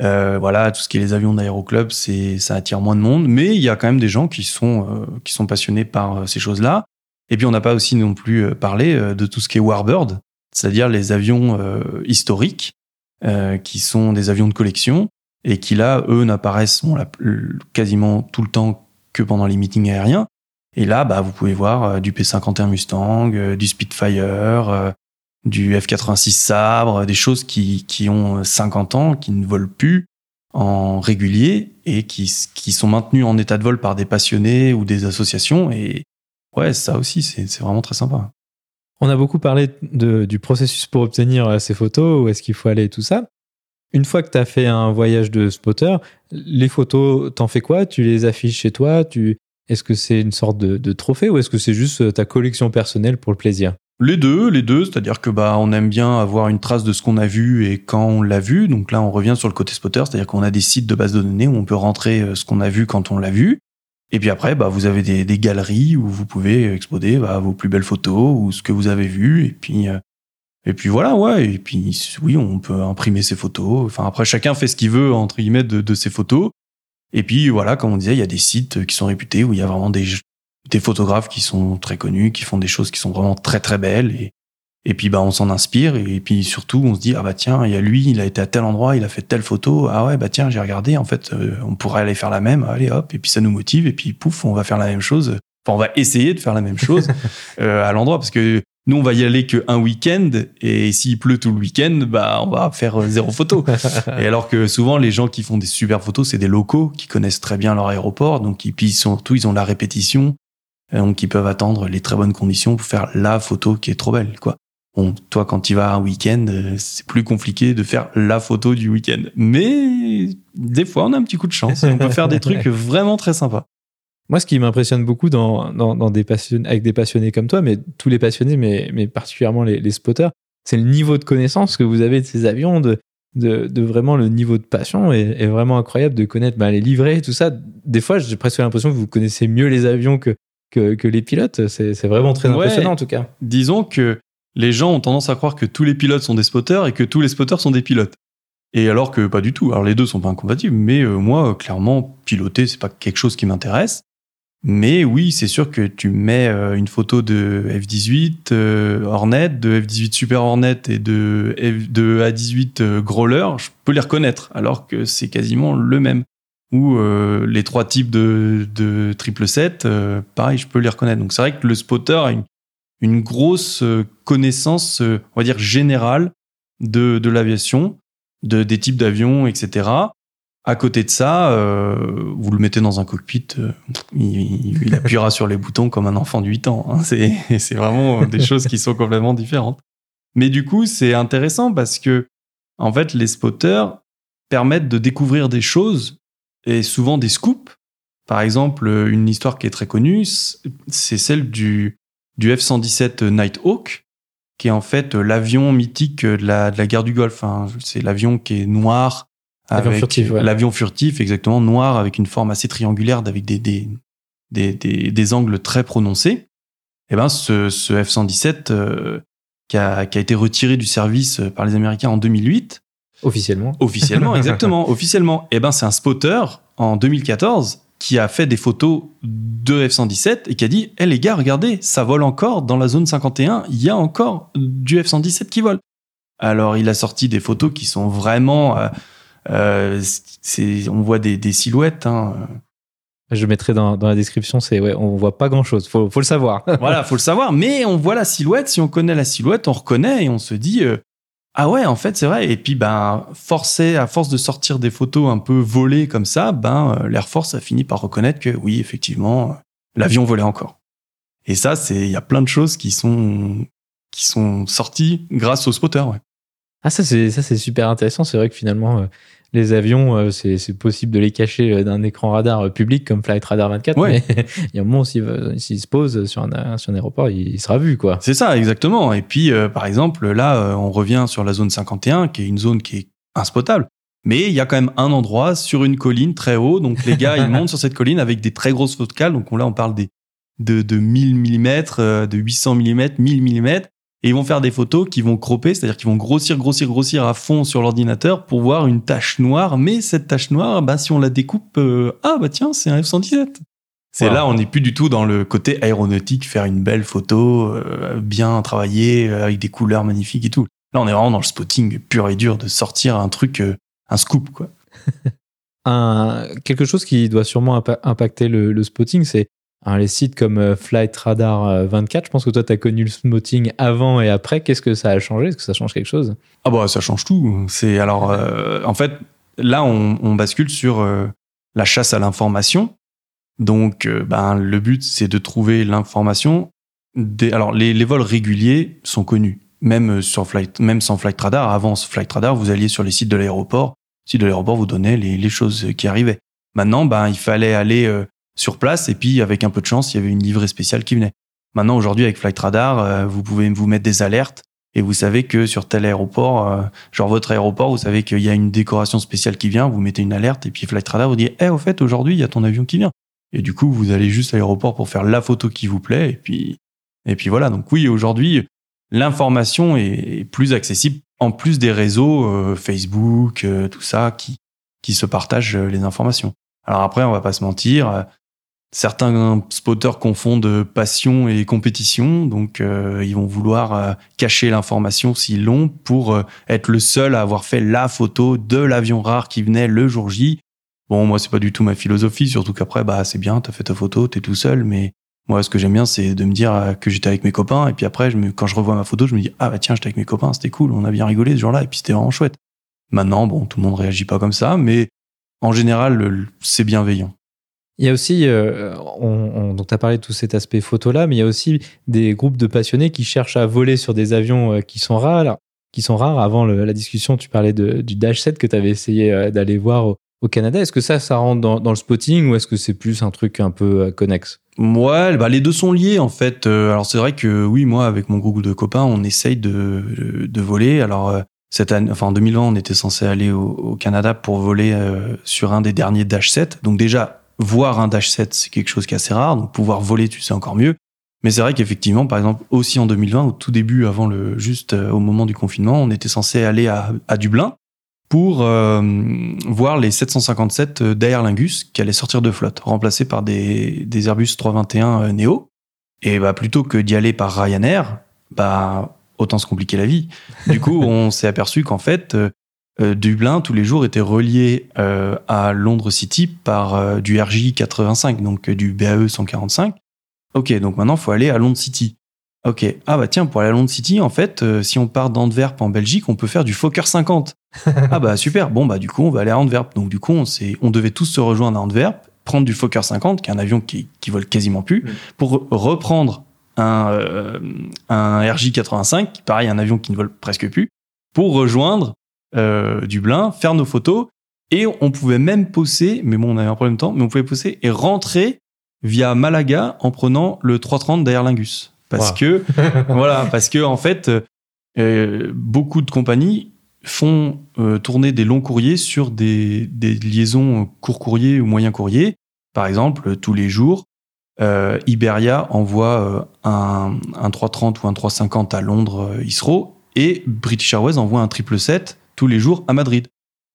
Euh, voilà, tout ce qui est les avions d'aéroclub, c'est ça attire moins de monde, mais il y a quand même des gens qui sont euh, qui sont passionnés par euh, ces choses-là. Et puis on n'a pas aussi non plus euh, parlé euh, de tout ce qui est Warbird, c'est-à-dire les avions euh, historiques qui sont des avions de collection et qui là, eux, n'apparaissent bon, quasiment tout le temps que pendant les meetings aériens. Et là, bah, vous pouvez voir du P51 Mustang, du Spitfire, du F86 Sabre, des choses qui, qui ont 50 ans, qui ne volent plus en régulier et qui, qui sont maintenues en état de vol par des passionnés ou des associations. Et ouais, ça aussi, c'est vraiment très sympa. On a beaucoup parlé du processus pour obtenir euh, ces photos, où est-ce qu'il faut aller et tout ça. Une fois que tu as fait un voyage de spotter, les photos, t'en fais quoi? Tu les affiches chez toi? Tu... Est-ce que c'est une sorte de, de trophée ou est-ce que c'est juste euh, ta collection personnelle pour le plaisir? Les deux, les deux, c'est-à-dire que bah on aime bien avoir une trace de ce qu'on a vu et quand on l'a vu. Donc là, on revient sur le côté spotter, c'est-à-dire qu'on a des sites de base de données où on peut rentrer euh, ce qu'on a vu quand on l'a vu. Et puis après, bah vous avez des, galeries où vous pouvez exposer bah, vos plus belles photos ou ce que vous avez vu. Et puis euh, et puis voilà, ouais. Et puis oui, on peut imprimer ses photos. Enfin après, chacun fait ce qu'il veut entre guillemets de, de ses photos. Et puis voilà, comme on disait, il y a des sites qui sont réputés où il y a vraiment des des photographes qui sont très connus, qui font des choses qui sont vraiment très très belles et et puis bah on s'en inspire et puis surtout on se dit ah bah tiens il y a lui il a été à tel endroit il a fait telle photo ah ouais bah tiens j'ai regardé en fait euh, on pourrait aller faire la même allez hop et puis ça nous motive et puis pouf on va faire la même chose enfin on va essayer de faire la même chose euh, à l'endroit parce que nous on va y aller que un week-end et s'il pleut tout le week-end bah on va faire euh, zéro photo et alors que souvent, les gens qui font des super photos, c'est des locaux qui connaissent très bien leur aéroport. Donc, et puis surtout, ils ont la répétition. Euh, Donc, ils peuvent attendre les très bonnes conditions pour faire la photo qui est trop belle, quoi. Bon, toi, quand tu vas un week-end, euh, c'est plus compliqué de faire la photo du week-end. Mais des fois, on a un petit coup de chance. On peut faire des trucs vraiment très sympas. Moi, ce qui m'impressionne beaucoup dans, dans, dans des avec des passionnés comme toi, mais tous les passionnés, mais, mais particulièrement les, les spotters, c'est le niveau de connaissance que vous avez de ces avions, de, de, de vraiment le niveau de passion est, est vraiment incroyable de connaître bah, les livrets et tout ça. Des fois, j'ai presque l'impression que vous connaissez mieux les avions que, que, que les pilotes. C'est vraiment très Ouais. impressionnant en tout cas. disons que les gens ont tendance à croire que tous les pilotes sont des spotters et que tous les spotters sont des pilotes. Et alors que pas du tout. Alors les deux sont pas incompatibles, mais euh, moi, clairement, piloter, c'est pas quelque chose qui m'intéresse. Mais oui, c'est sûr que tu mets euh, une photo de F-18 euh, Hornet, de F-18 Super Hornet et de, F- de A-18 euh, Growler, je peux les reconnaître, alors que c'est quasiment le même. Ou euh, les trois types de, de 777, euh, pareil, je peux les reconnaître. Donc c'est vrai que le spotter a une une grosse euh, connaissance, euh, on va dire, générale de, de l'aviation, de, des types d'avions, etc. À côté de ça, euh, vous le mettez dans un cockpit, il, il appuiera sur les boutons comme un enfant de 8 ans. hein. C'est vraiment des choses qui sont complètement différentes. Mais du coup, c'est intéressant parce que, en fait, les spotters permettent de découvrir des choses et souvent des scoops. Par exemple, une histoire qui est très connue, c'est celle du, du F-117 Nighthawk, qui est en fait l'avion mythique de la, de la guerre du Golfe. Hein. C'est l'avion qui est noir. L'avion furtif, ouais. L'avion furtif, exactement, noir, avec une forme assez triangulaire, avec des, des, des, des, des angles très prononcés. Et ben, ce, ce F-117, euh, qui, a, qui a été retiré du service par les Américains en 2008, Officiellement. Officiellement, exactement. officiellement. Et ben, c'est un spotter en 2014 qui a fait des photos de F-117 et qui a dit Eh les gars, regardez, ça vole encore dans la zone 51, il y a encore du F-117 qui vole. Alors, il a sorti des photos qui sont vraiment. Euh, euh, on voit des, des silhouettes. Hein. Je mettrai dans, dans la description, c'est ouais, on voit pas grand chose, faut, faut le savoir. voilà, faut le savoir, mais on voit la silhouette. Si on connaît la silhouette, on reconnaît et on se dit euh, ah ouais, en fait, c'est vrai. Et puis, ben, forcé, à force de sortir des photos un peu volées comme ça, ben, euh, l'Air Force a fini par reconnaître que oui, effectivement, l'avion volait encore. Et ça, c'est, il y a plein de choses qui sont, qui sont sorties grâce au spotter, ouais. Ah, ça, c'est, ça, c'est super intéressant. C'est vrai que finalement, euh, les avions, euh, c'est, possible de les cacher euh, d'un écran radar euh, public comme Flight Radar 24. Ouais. Mais il y a un moment, s'il, se pose sur un, sur un aéroport, il, sera vu, quoi. C'est ça, exactement. Et puis, euh, par exemple, là, on revient sur la zone 51, qui est une zone qui est inspotable. Mais il y a quand même un endroit sur une colline très haut. Donc, les gars, ils montent sur cette colline avec des très grosses focales. Donc, là, on parle des, de, de 1000 mm, de 800 mm, 1000 mm. Et ils vont faire des photos qui vont cropper, c'est-à-dire qu'ils vont grossir, grossir, grossir à fond sur l'ordinateur pour voir une tache noire. Mais cette tache noire, bah, si on la découpe, euh, ah bah tiens, c'est un F-117. C'est Wow. là, on n'est plus du tout dans le côté aéronautique, faire une belle photo, euh, bien travaillée, euh, avec des couleurs magnifiques et tout. Là, on est vraiment dans le spotting pur et dur de sortir un truc, euh, un scoop, quoi. Un, quelque chose qui doit sûrement impa- impacter le, le spotting, c'est hein, les sites comme euh, Flight Radar euh, 24. Je pense que toi, tu as connu le spotting avant et après. Qu'est-ce que ça a changé? Est-ce que ça change quelque chose? Ah bah ça change tout. C'est alors euh, en fait là on, bascule sur euh, la chasse à l'information. Donc euh, ben le but c'est de trouver l'information. Alors les, les vols réguliers sont connus. Même euh, sur flight, même sans flight radar. Avant flight radar, vous alliez sur les sites de l'aéroport. Le site de l'aéroport vous donnait les, les choses qui arrivaient. Maintenant, ben il fallait aller euh, sur place et puis avec un peu de chance, il y avait une livrée spéciale qui venait. Maintenant, aujourd'hui, avec Flight Radar, euh, vous pouvez vous mettre des alertes et vous savez que sur tel aéroport, euh, genre votre aéroport, vous savez qu'il y a une décoration spéciale qui vient, vous mettez une alerte et puis Flight Radar vous dit, eh, au fait, aujourd'hui, il y a ton avion qui vient. Et du coup, vous allez juste à l'aéroport pour faire la photo qui vous plaît et puis, et puis voilà. Donc oui, aujourd'hui, l'information est, plus accessible en plus des réseaux euh, Facebook, euh, tout ça, qui, qui se partagent euh, les informations. Alors après, on va pas se mentir, certains spotters confondent passion et compétition, donc euh, ils vont vouloir euh, cacher l'information s'ils l'ont pour euh, être le seul à avoir fait la photo de l'avion rare qui venait le jour J. Bon, moi c'est pas du tout ma philosophie, surtout qu'après bah c'est bien, t'as fait ta photo, t'es tout seul, mais moi ce que j'aime bien c'est de me dire euh, que j'étais avec mes copains et puis après je me, quand je revois ma photo je me dis ah bah tiens j'étais avec mes copains, c'était cool, on a bien rigolé ce jour-là et puis c'était vraiment chouette. Maintenant bon tout le monde réagit pas comme ça, mais en général c'est bienveillant. Il y a aussi, euh, on, on- donc tu as parlé de tout cet aspect photo-là, mais il y a aussi des groupes de passionnés qui cherchent à voler sur des avions euh, qui sont rares. Qui sont rares. Avant la discussion, tu parlais du Dash 7 que tu avais essayé euh, d'aller voir au, Canada. Est-ce que ça, ça rentre dans, le spotting ou est-ce que c'est plus un truc un peu euh, connexe? Ouais, bah les deux sont liés en fait. Alors c'est vrai que oui, moi avec mon groupe de copains, on essaye de, de voler. Alors cette année, enfin en 2020, on était censé aller au, Canada pour voler sur un des derniers Dash 7. Donc déjà voir un Dash 7, c'est quelque chose qui est assez rare. Donc pouvoir voler, tu sais encore mieux. Mais c'est vrai qu'effectivement, par exemple, aussi en 2020, au tout début, avant le juste euh, au moment du confinement, on était censé aller à, à Dublin pour euh, voir les 757 d'Aer Lingus qui allaient sortir de flotte, remplacés par des, des Airbus 321 euh, Neo. Et bah plutôt que d'y aller par Ryanair, bah autant se compliquer la vie. Du coup, on s'est aperçu qu'en fait, euh, Dublin tous les jours était relié euh, à Londres City par euh, du RJ85, donc euh, du BAE 145. Ok, donc maintenant faut aller à Londres City. Ok, ah bah tiens, pour aller à Londres City, en fait, si on part d'Antwerp en Belgique, on peut faire du Fokker 50. ah bah super, bon bah du coup on va aller à Antwerp. Donc du coup on, s'est- on devait tous se rejoindre à Antwerp, prendre du Fokker 50, qui est un avion qui, qui vole quasiment plus, Mm. pour re- reprendre un, un RJ85, pareil, un avion qui ne vole presque plus, pour rejoindre euh, Dublin, faire nos photos. Et on pouvait même poser, mais bon, on avait un problème de temps, mais on pouvait poser et rentrer via Malaga en prenant le 330 d'Aer Lingus. Parce Wow. que, voilà, parce que, en fait, euh, beaucoup de compagnies font euh, tourner des longs courriers sur des, des liaisons court courrier ou moyen courrier. Par exemple, tous les jours, euh, Iberia envoie euh, un, un 330 ou un 350 à Londres, euh, Heathrow, et British Airways envoie un 777 tous les jours à Madrid.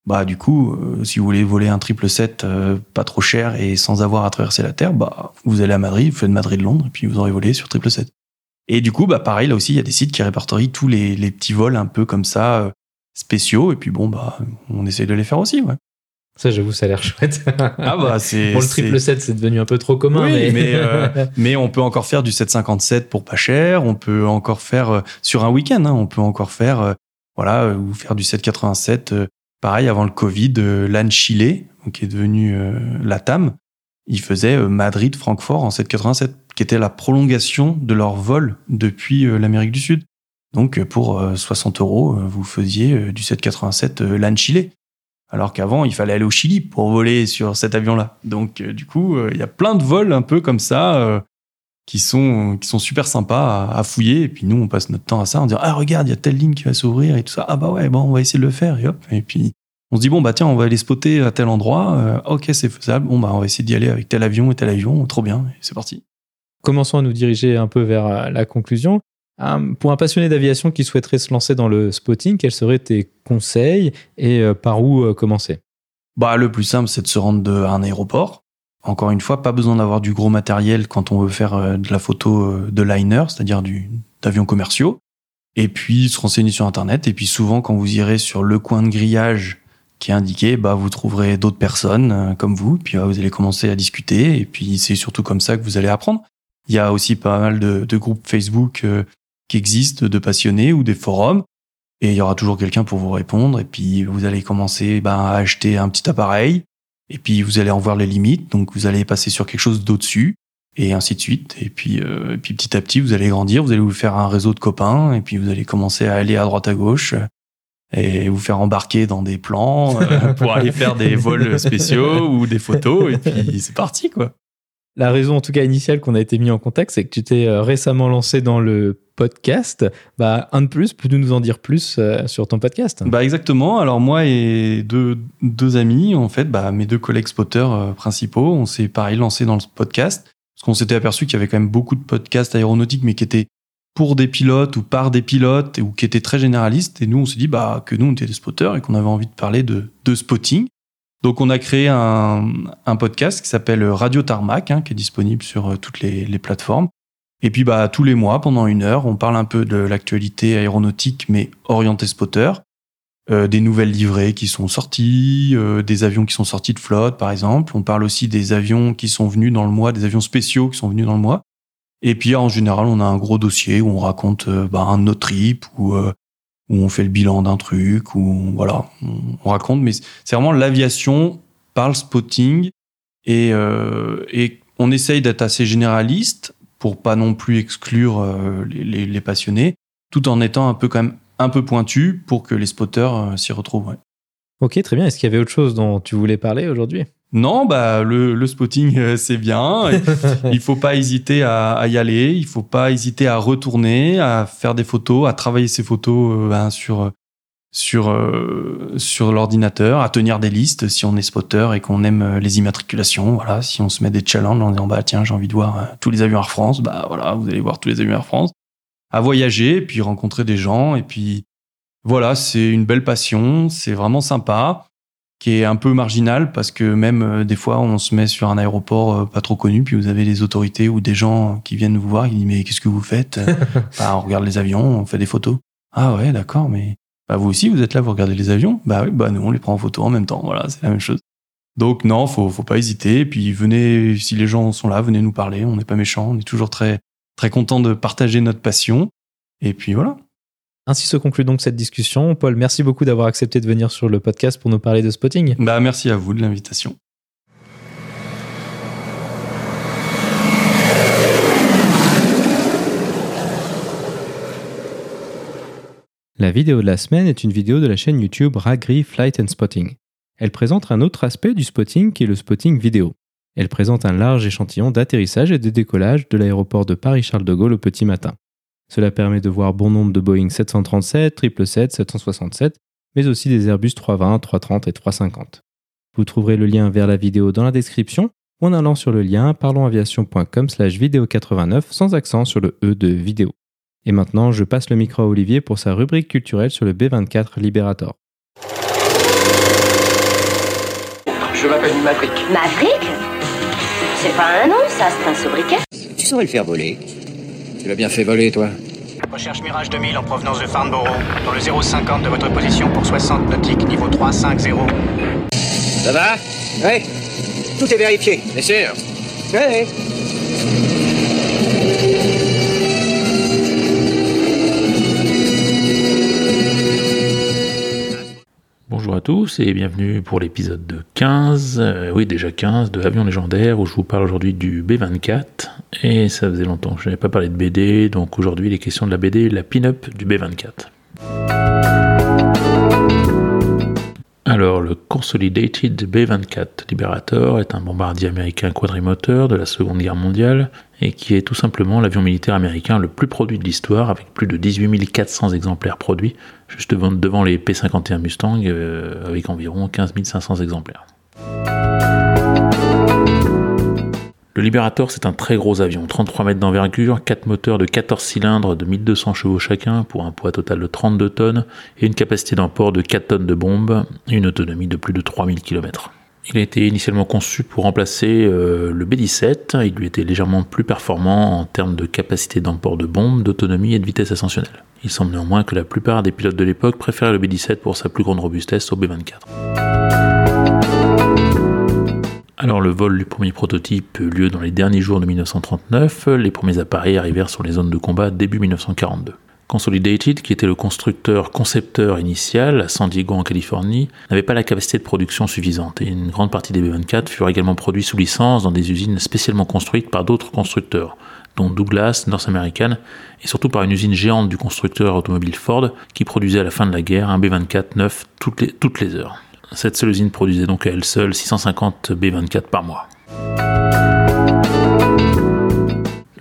Bah du coup, euh, si vous voulez voler un 777 euh, pas trop cher et sans avoir à traverser la Terre, bah vous allez à Madrid, vous faites Madrid-Londres, et puis vous aurez volé sur 777. Et du coup, bah pareil, là aussi, il y a des sites qui répertorient tous les, les petits vols un peu comme ça, euh, spéciaux, et puis bon, bah on essaie de les faire aussi, ouais. Ça, j'avoue, ça a l'air chouette. Ah bah c'est... Bon, le triple 7, c'est devenu un peu trop commun, Oui, mais. mais, euh, Mais on peut encore faire du 757 pour pas cher. On peut encore faire euh, sur un week-end. hein, on peut encore faire voilà euh, ou faire du 787. euh, pareil avant le Covid, euh, LAN Chile, qui est devenu euh, la TAM, ils faisaient euh, Madrid Francfort en 787, qui était la prolongation de leur vol depuis l'Amérique du Sud. Donc pour euh, 60 euros, vous faisiez du 787 euh, LAN Chile. Alors qu'avant, il fallait aller au Chili pour voler sur cet avion-là. Donc, du coup, il y a plein de vols un peu comme ça qui sont qui sont super sympas à, à fouiller. Et puis nous, on passe notre temps à ça, en disant ah regarde, il y a telle ligne qui va s'ouvrir et tout ça. Ah bah ouais, bon, on va essayer de le faire. Et hop. Et puis on se dit bon bah tiens, on va aller spotter à tel endroit. Euh, ok, c'est faisable. Bon bah on va essayer d'y aller avec tel avion et tel avion. Trop bien. C'est parti. Commençons à nous diriger un peu vers euh, la conclusion. Euh, Pour un passionné d'aviation qui souhaiterait se lancer dans le spotting, quels seraient tes conseils et euh, par où euh, commencer? Bah, le plus simple, c'est de se rendre à un aéroport. Encore une fois, pas besoin d'avoir du gros matériel quand on veut faire euh, de la photo euh, de liner, c'est-à-dire d'avions commerciaux. Et puis, se renseigner sur Internet. Et puis, souvent, quand vous irez sur le coin de grillage qui est indiqué, bah, vous trouverez d'autres personnes euh, comme vous. Puis, bah, vous allez commencer à discuter. Et puis, c'est surtout comme ça que vous allez apprendre. Il y a aussi pas mal de, groupes Facebook qui existent, de passionnés ou des forums. Et il y aura toujours quelqu'un pour vous répondre. Et puis, vous allez commencer ben, à acheter un petit appareil. Et puis, vous allez en voir les limites. Donc, vous allez passer sur quelque chose d'au-dessus. Et ainsi de suite. Et puis, euh, et puis, petit à petit, vous allez grandir. Vous allez vous faire un réseau de copains. Et puis, vous allez commencer à aller à droite à gauche. Et vous faire embarquer dans des plans euh, pour aller faire des vols spéciaux ou des photos. Et puis, c'est parti, quoi. La raison, en tout cas initiale, qu'on a été mis en contact, c'est que tu t'es euh, récemment lancé dans le podcast. Bah, un de plus, peux-tu nous en dire plus euh, sur ton podcast? Bah exactement. Alors moi et deux, deux amis, en fait, bah, mes deux collègues spotters euh, principaux, on s'est pareil lancé dans le podcast parce qu'on s'était aperçu qu'il y avait quand même beaucoup de podcasts aéronautiques, mais qui étaient pour des pilotes ou par des pilotes ou qui étaient très généralistes. Et nous, on s'est dit bah que nous on était des spotters et qu'on avait envie de parler de, de spotting. Donc on a créé un, un podcast qui s'appelle Radio Tarmac, hein, qui est disponible sur euh, toutes les plateformes. Et puis bah tous les mois, pendant une heure, on parle un peu de l'actualité aéronautique, mais orienté spotter euh, des nouvelles livrées qui sont sorties, euh, des avions qui sont sortis de flotte, par exemple. On parle aussi des avions qui sont venus dans le mois, des avions spéciaux qui sont venus dans le mois. Et puis, en général, on a un gros dossier où on raconte euh, bah, un de nos trips, ou euh, où on fait le bilan d'un truc, ou on- voilà, on raconte. Mais c'est vraiment l'aviation par le spotting. Et, euh, et on essaye d'être assez généraliste pour pas non plus exclure euh, les, les- les passionnés, tout en étant un peu quand même un peu pointu pour que les spotters euh, s'y retrouvent. ouais. Ok, très bien. Est-ce qu'il y avait autre chose dont tu voulais parler aujourd'hui? Non, bah le, le spotting euh, c'est bien. il faut pas hésiter à, à y aller. Il faut pas hésiter à retourner, à faire des photos, à travailler ses photos ben, sur sur euh, sur l'ordinateur, à tenir des listes si on est spotter et qu'on aime euh, les immatriculations. Voilà, si on se met des challenges en disant bah tiens j'ai envie de voir euh, tous les avions Air France, bah voilà vous allez voir tous les avions Air France. À voyager, puis rencontrer des gens et puis voilà c'est une belle passion, c'est vraiment sympa qui est un peu marginal parce que même euh, des fois on se met sur un aéroport euh, pas trop connu puis vous avez des autorités ou des gens qui viennent vous voir qui disent mais qu'est-ce que vous faites? Bah, on regarde les avions on fait des photos ah ouais d'accord mais bah, vous aussi vous êtes là vous regardez les avions. Bah oui bah nous on les prend en photo en même temps. Voilà c'est la même chose. Donc non faut faut pas hésiter. Puis venez si les gens sont là venez nous parler. On n'est pas méchants. On est toujours très très content de partager notre passion. Et puis voilà. Ainsi se conclut donc cette discussion. Paul, merci beaucoup d'avoir accepté de venir sur le podcast pour nous parler de spotting. bah merci à vous de l'invitation La vidéo de la semaine est une vidéo de la chaîne YouTube Ragri Flight and Spotting. Elle présente un autre aspect du spotting qui est le spotting vidéo. Elle présente un large échantillon d'atterrissage et de décollage de l'aéroport de Paris-Charles de Gaulle au petit matin. Cela permet de voir bon nombre de Boeing 737, 777, 767, mais aussi des Airbus 320, 330 et 350. Vous trouverez le lien vers la vidéo dans la description ou en allant sur le lien parlonsaviation.com slash vidéo 89 sans accent sur le E de vidéo. Et maintenant, je passe le micro à Olivier pour sa rubrique culturelle sur le B24 Liberator. Je m'appelle Maverick. Maverick? C'est pas un nom, ça, c'est un sobriquet. Tu saurais le faire voler. Tu l'as bien fait voler, toi. Recherche Mirage 2000 en provenance de Farnborough, dans le 050 de votre position pour 60 nautiques, niveau 350. Ça va? Ouais. Tout est vérifié. Bien sûr. Ouais. Tous et bienvenue pour l'épisode de 15, euh, oui déjà 15, de Avion légendaire où je vous parle aujourd'hui du B24 et ça faisait longtemps que je n'avais pas parlé de BD donc aujourd'hui les questions de la BD, la pin-up du B24. Alors, le Consolidated B-24 Liberator est un bombardier américain quadrimoteur de la Seconde Guerre mondiale et qui est tout simplement l'avion militaire américain le plus produit de l'histoire avec plus de 18 400 exemplaires produits, juste devant, les P-51 Mustang euh, avec environ 15 500 exemplaires. Le Liberator, c'est un très gros avion, 33 mètres d'envergure, 4 moteurs de 14 cylindres de 1200 chevaux chacun pour un poids total de 32 tonnes et une capacité d'emport de 4 tonnes de bombes et une autonomie de plus de 3000 km. Il a été initialement conçu pour remplacer euh, le B-17, il lui était légèrement plus performant en termes de capacité d'emport de bombes, d'autonomie et de vitesse ascensionnelle. Il semble néanmoins que la plupart des pilotes de l'époque préféraient le B-17 pour sa plus grande robustesse au B-24. Alors le vol du premier prototype eut lieu dans les derniers jours de 1939, les premiers appareils arrivèrent sur les zones de combat début 1942. Consolidated, qui était le constructeur concepteur initial à San Diego en Californie, n'avait pas la capacité de production suffisante et une grande partie des B-24 furent également produits sous licence dans des usines spécialement construites par d'autres constructeurs, dont Douglas, North American, et surtout par une usine géante du constructeur automobile Ford qui produisait à la fin de la guerre un B-24 neuf toutes les, toutes les heures. Cette seule usine produisait donc à elle seule 650 B24 par mois.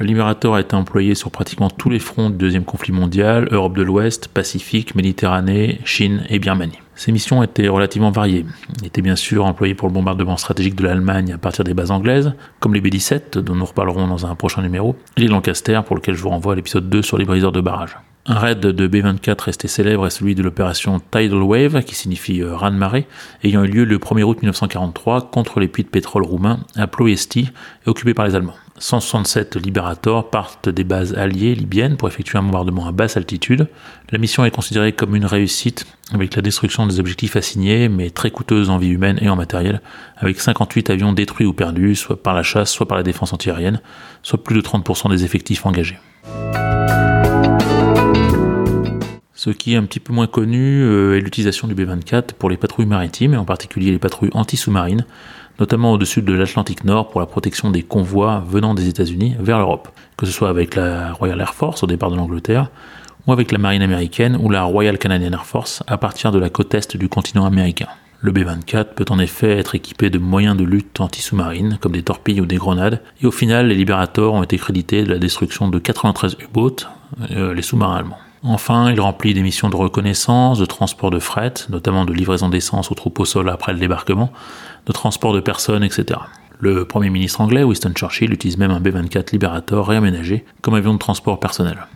Le Liberator a été employé sur pratiquement tous les fronts du deuxième conflit mondial, Europe de l'Ouest, Pacifique, Méditerranée, Chine et Birmanie. Ses missions étaient relativement variées. Il était bien sûr employé pour le bombardement stratégique de l'Allemagne à partir des bases anglaises, comme les B-17, dont nous reparlerons dans un prochain numéro, et les Lancaster, pour lequel je vous renvoie à l'épisode 2 sur les briseurs de barrage. Un raid de B-24 resté célèbre est celui de l'opération Tidal Wave, qui signifie euh, de marée, ayant eu lieu le 1er août 1943 contre les puits de pétrole roumains à Ploiesti occupés par les Allemands. 167 Liberators partent des bases alliées libyennes pour effectuer un bombardement à basse altitude. La mission est considérée comme une réussite avec la destruction des objectifs assignés, mais très coûteuse en vie humaine et en matériel, avec 58 avions détruits ou perdus, soit par la chasse, soit par la défense antiaérienne, soit plus de 30% des effectifs engagés. Ce qui est un petit peu moins connu euh, est l'utilisation du B-24 pour les patrouilles maritimes, et en particulier les patrouilles anti-sous-marines, notamment au-dessus de l'Atlantique Nord pour la protection des convois venant des États-Unis vers l'Europe, que ce soit avec la Royal Air Force au départ de l'Angleterre, ou avec la marine américaine ou la Royal Canadian Air Force à partir de la côte est du continent américain. Le B-24 peut en effet être équipé de moyens de lutte anti-sous-marine, comme des torpilles ou des grenades, et au final, les Liberators ont été crédités de la destruction de 93 U-boats, euh, les sous-marins allemands. Enfin, il remplit des missions de reconnaissance, de transport de fret, notamment de livraison d'essence aux troupes au sol après le débarquement, de transport de personnes, etc. Le Premier ministre anglais, Winston Churchill, utilise même un B-24 Liberator réaménagé comme avion de transport personnel.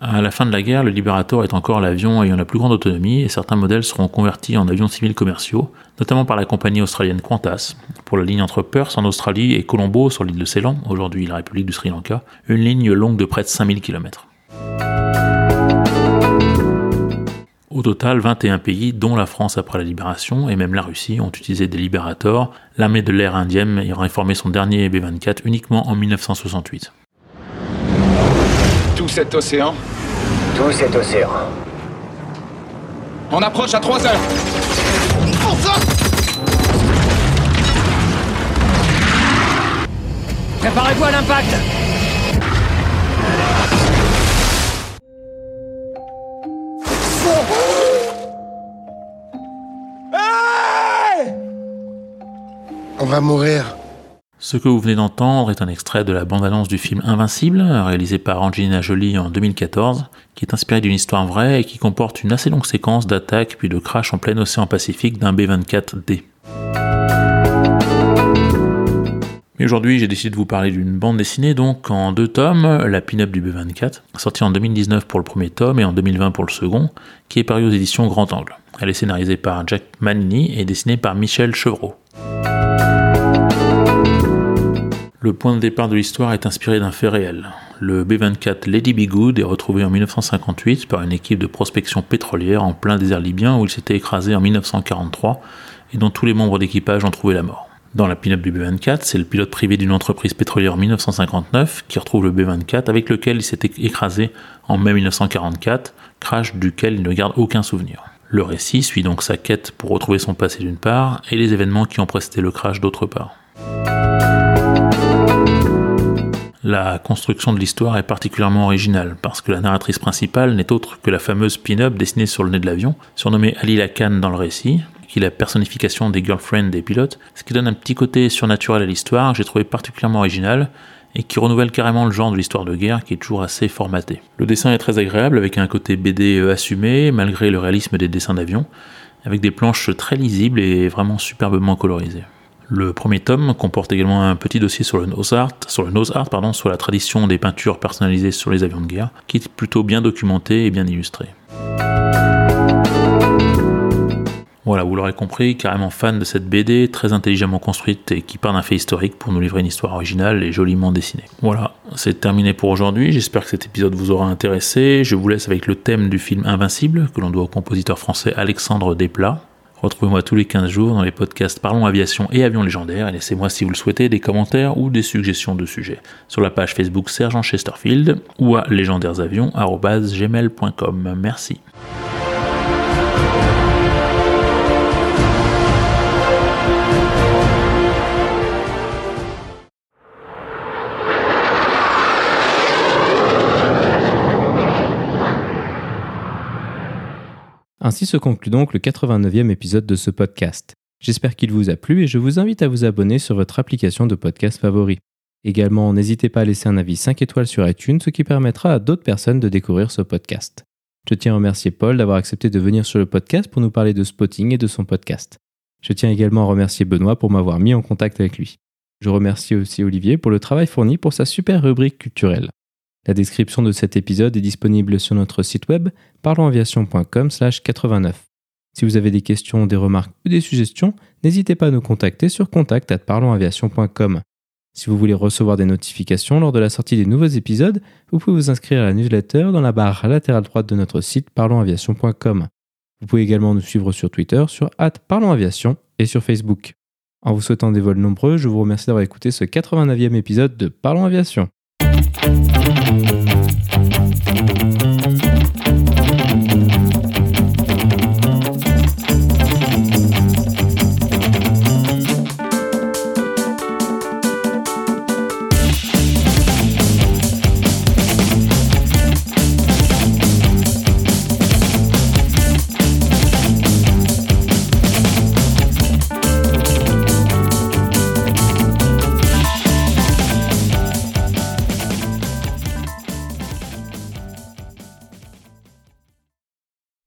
À la fin de la guerre, le Liberator est encore l'avion ayant la plus grande autonomie et certains modèles seront convertis en avions civils commerciaux, notamment par la compagnie australienne Qantas, pour la ligne entre Perth en Australie et Colombo sur l'île de Ceylan, aujourd'hui la République du Sri Lanka, une ligne longue de près de 5000 km. Au total, 21 pays, dont la France après la libération et même la Russie, ont utilisé des Liberators, l'armée de l'air indienne ayant réformé son dernier B-24 uniquement en 1968 tout cet océan Tout cet océan. On approche à 3 heures. Préparez-vous à l'impact On va mourir. Ce que vous venez d'entendre est un extrait de la bande-annonce du film Invincible, réalisé par Angelina Jolie en 2014, qui est inspiré d'une histoire vraie et qui comporte une assez longue séquence d'attaque puis de crash en plein océan Pacifique d'un B-24D. Mais aujourd'hui, j'ai décidé de vous parler d'une bande dessinée, donc en deux tomes, La Pin-Up du B24, sortie en 2019 pour le premier tome et en 2020 pour le second, qui est paru aux éditions Grand Angle. Elle est scénarisée par Jack Manini et dessinée par Michel Chevreau. Le point de départ de l'histoire est inspiré d'un fait réel. Le B-24 Lady Be Good est retrouvé en 1958 par une équipe de prospection pétrolière en plein désert libyen où il s'était écrasé en 1943 et dont tous les membres d'équipage ont trouvé la mort. Dans la pin-up du B-24, c'est le pilote privé d'une entreprise pétrolière en 1959 qui retrouve le B-24 avec lequel il s'était écrasé en mai 1944, crash duquel il ne garde aucun souvenir. Le récit suit donc sa quête pour retrouver son passé d'une part et les événements qui ont précédé le crash d'autre part. La construction de l'histoire est particulièrement originale parce que la narratrice principale n'est autre que la fameuse pin-up dessinée sur le nez de l'avion, surnommée Ali Lakan dans le récit, qui est la personnification des girlfriends des pilotes, ce qui donne un petit côté surnaturel à l'histoire j'ai trouvé particulièrement original et qui renouvelle carrément le genre de l'histoire de guerre qui est toujours assez formaté. Le dessin est très agréable avec un côté BD assumé malgré le réalisme des dessins d'avion, avec des planches très lisibles et vraiment superbement colorisées. Le premier tome comporte également un petit dossier sur le nose art, sur sur la tradition des peintures personnalisées sur les avions de guerre, qui est plutôt bien documenté et bien illustré. Voilà, vous l'aurez compris, carrément fan de cette BD, très intelligemment construite et qui part d'un fait historique pour nous livrer une histoire originale et joliment dessinée. Voilà, c'est terminé pour aujourd'hui, j'espère que cet épisode vous aura intéressé. Je vous laisse avec le thème du film Invincible, que l'on doit au compositeur français Alexandre Desplat. Retrouvez-moi tous les 15 jours dans les podcasts Parlons Aviation et Avions Légendaires et laissez-moi si vous le souhaitez des commentaires ou des suggestions de sujets sur la page Facebook Sergent Chesterfield ou à légendairesavions.gmail.com. Merci. Ainsi se conclut donc le 89e épisode de ce podcast. J'espère qu'il vous a plu et je vous invite à vous abonner sur votre application de podcast favori. Également, n'hésitez pas à laisser un avis 5 étoiles sur iTunes, ce qui permettra à d'autres personnes de découvrir ce podcast. Je tiens à remercier Paul d'avoir accepté de venir sur le podcast pour nous parler de spotting et de son podcast. Je tiens également à remercier Benoît pour m'avoir mis en contact avec lui. Je remercie aussi Olivier pour le travail fourni pour sa super rubrique culturelle. La description de cet épisode est disponible sur notre site web parlonsaviation.com/89. Si vous avez des questions, des remarques ou des suggestions, n'hésitez pas à nous contacter sur contact@parlonsaviation.com. Si vous voulez recevoir des notifications lors de la sortie des nouveaux épisodes, vous pouvez vous inscrire à la newsletter dans la barre latérale droite de notre site parlonsaviation.com. Vous pouvez également nous suivre sur Twitter sur @parlonsaviation et sur Facebook. En vous souhaitant des vols nombreux, je vous remercie d'avoir écouté ce 89e épisode de Parlons Aviation. Thank you.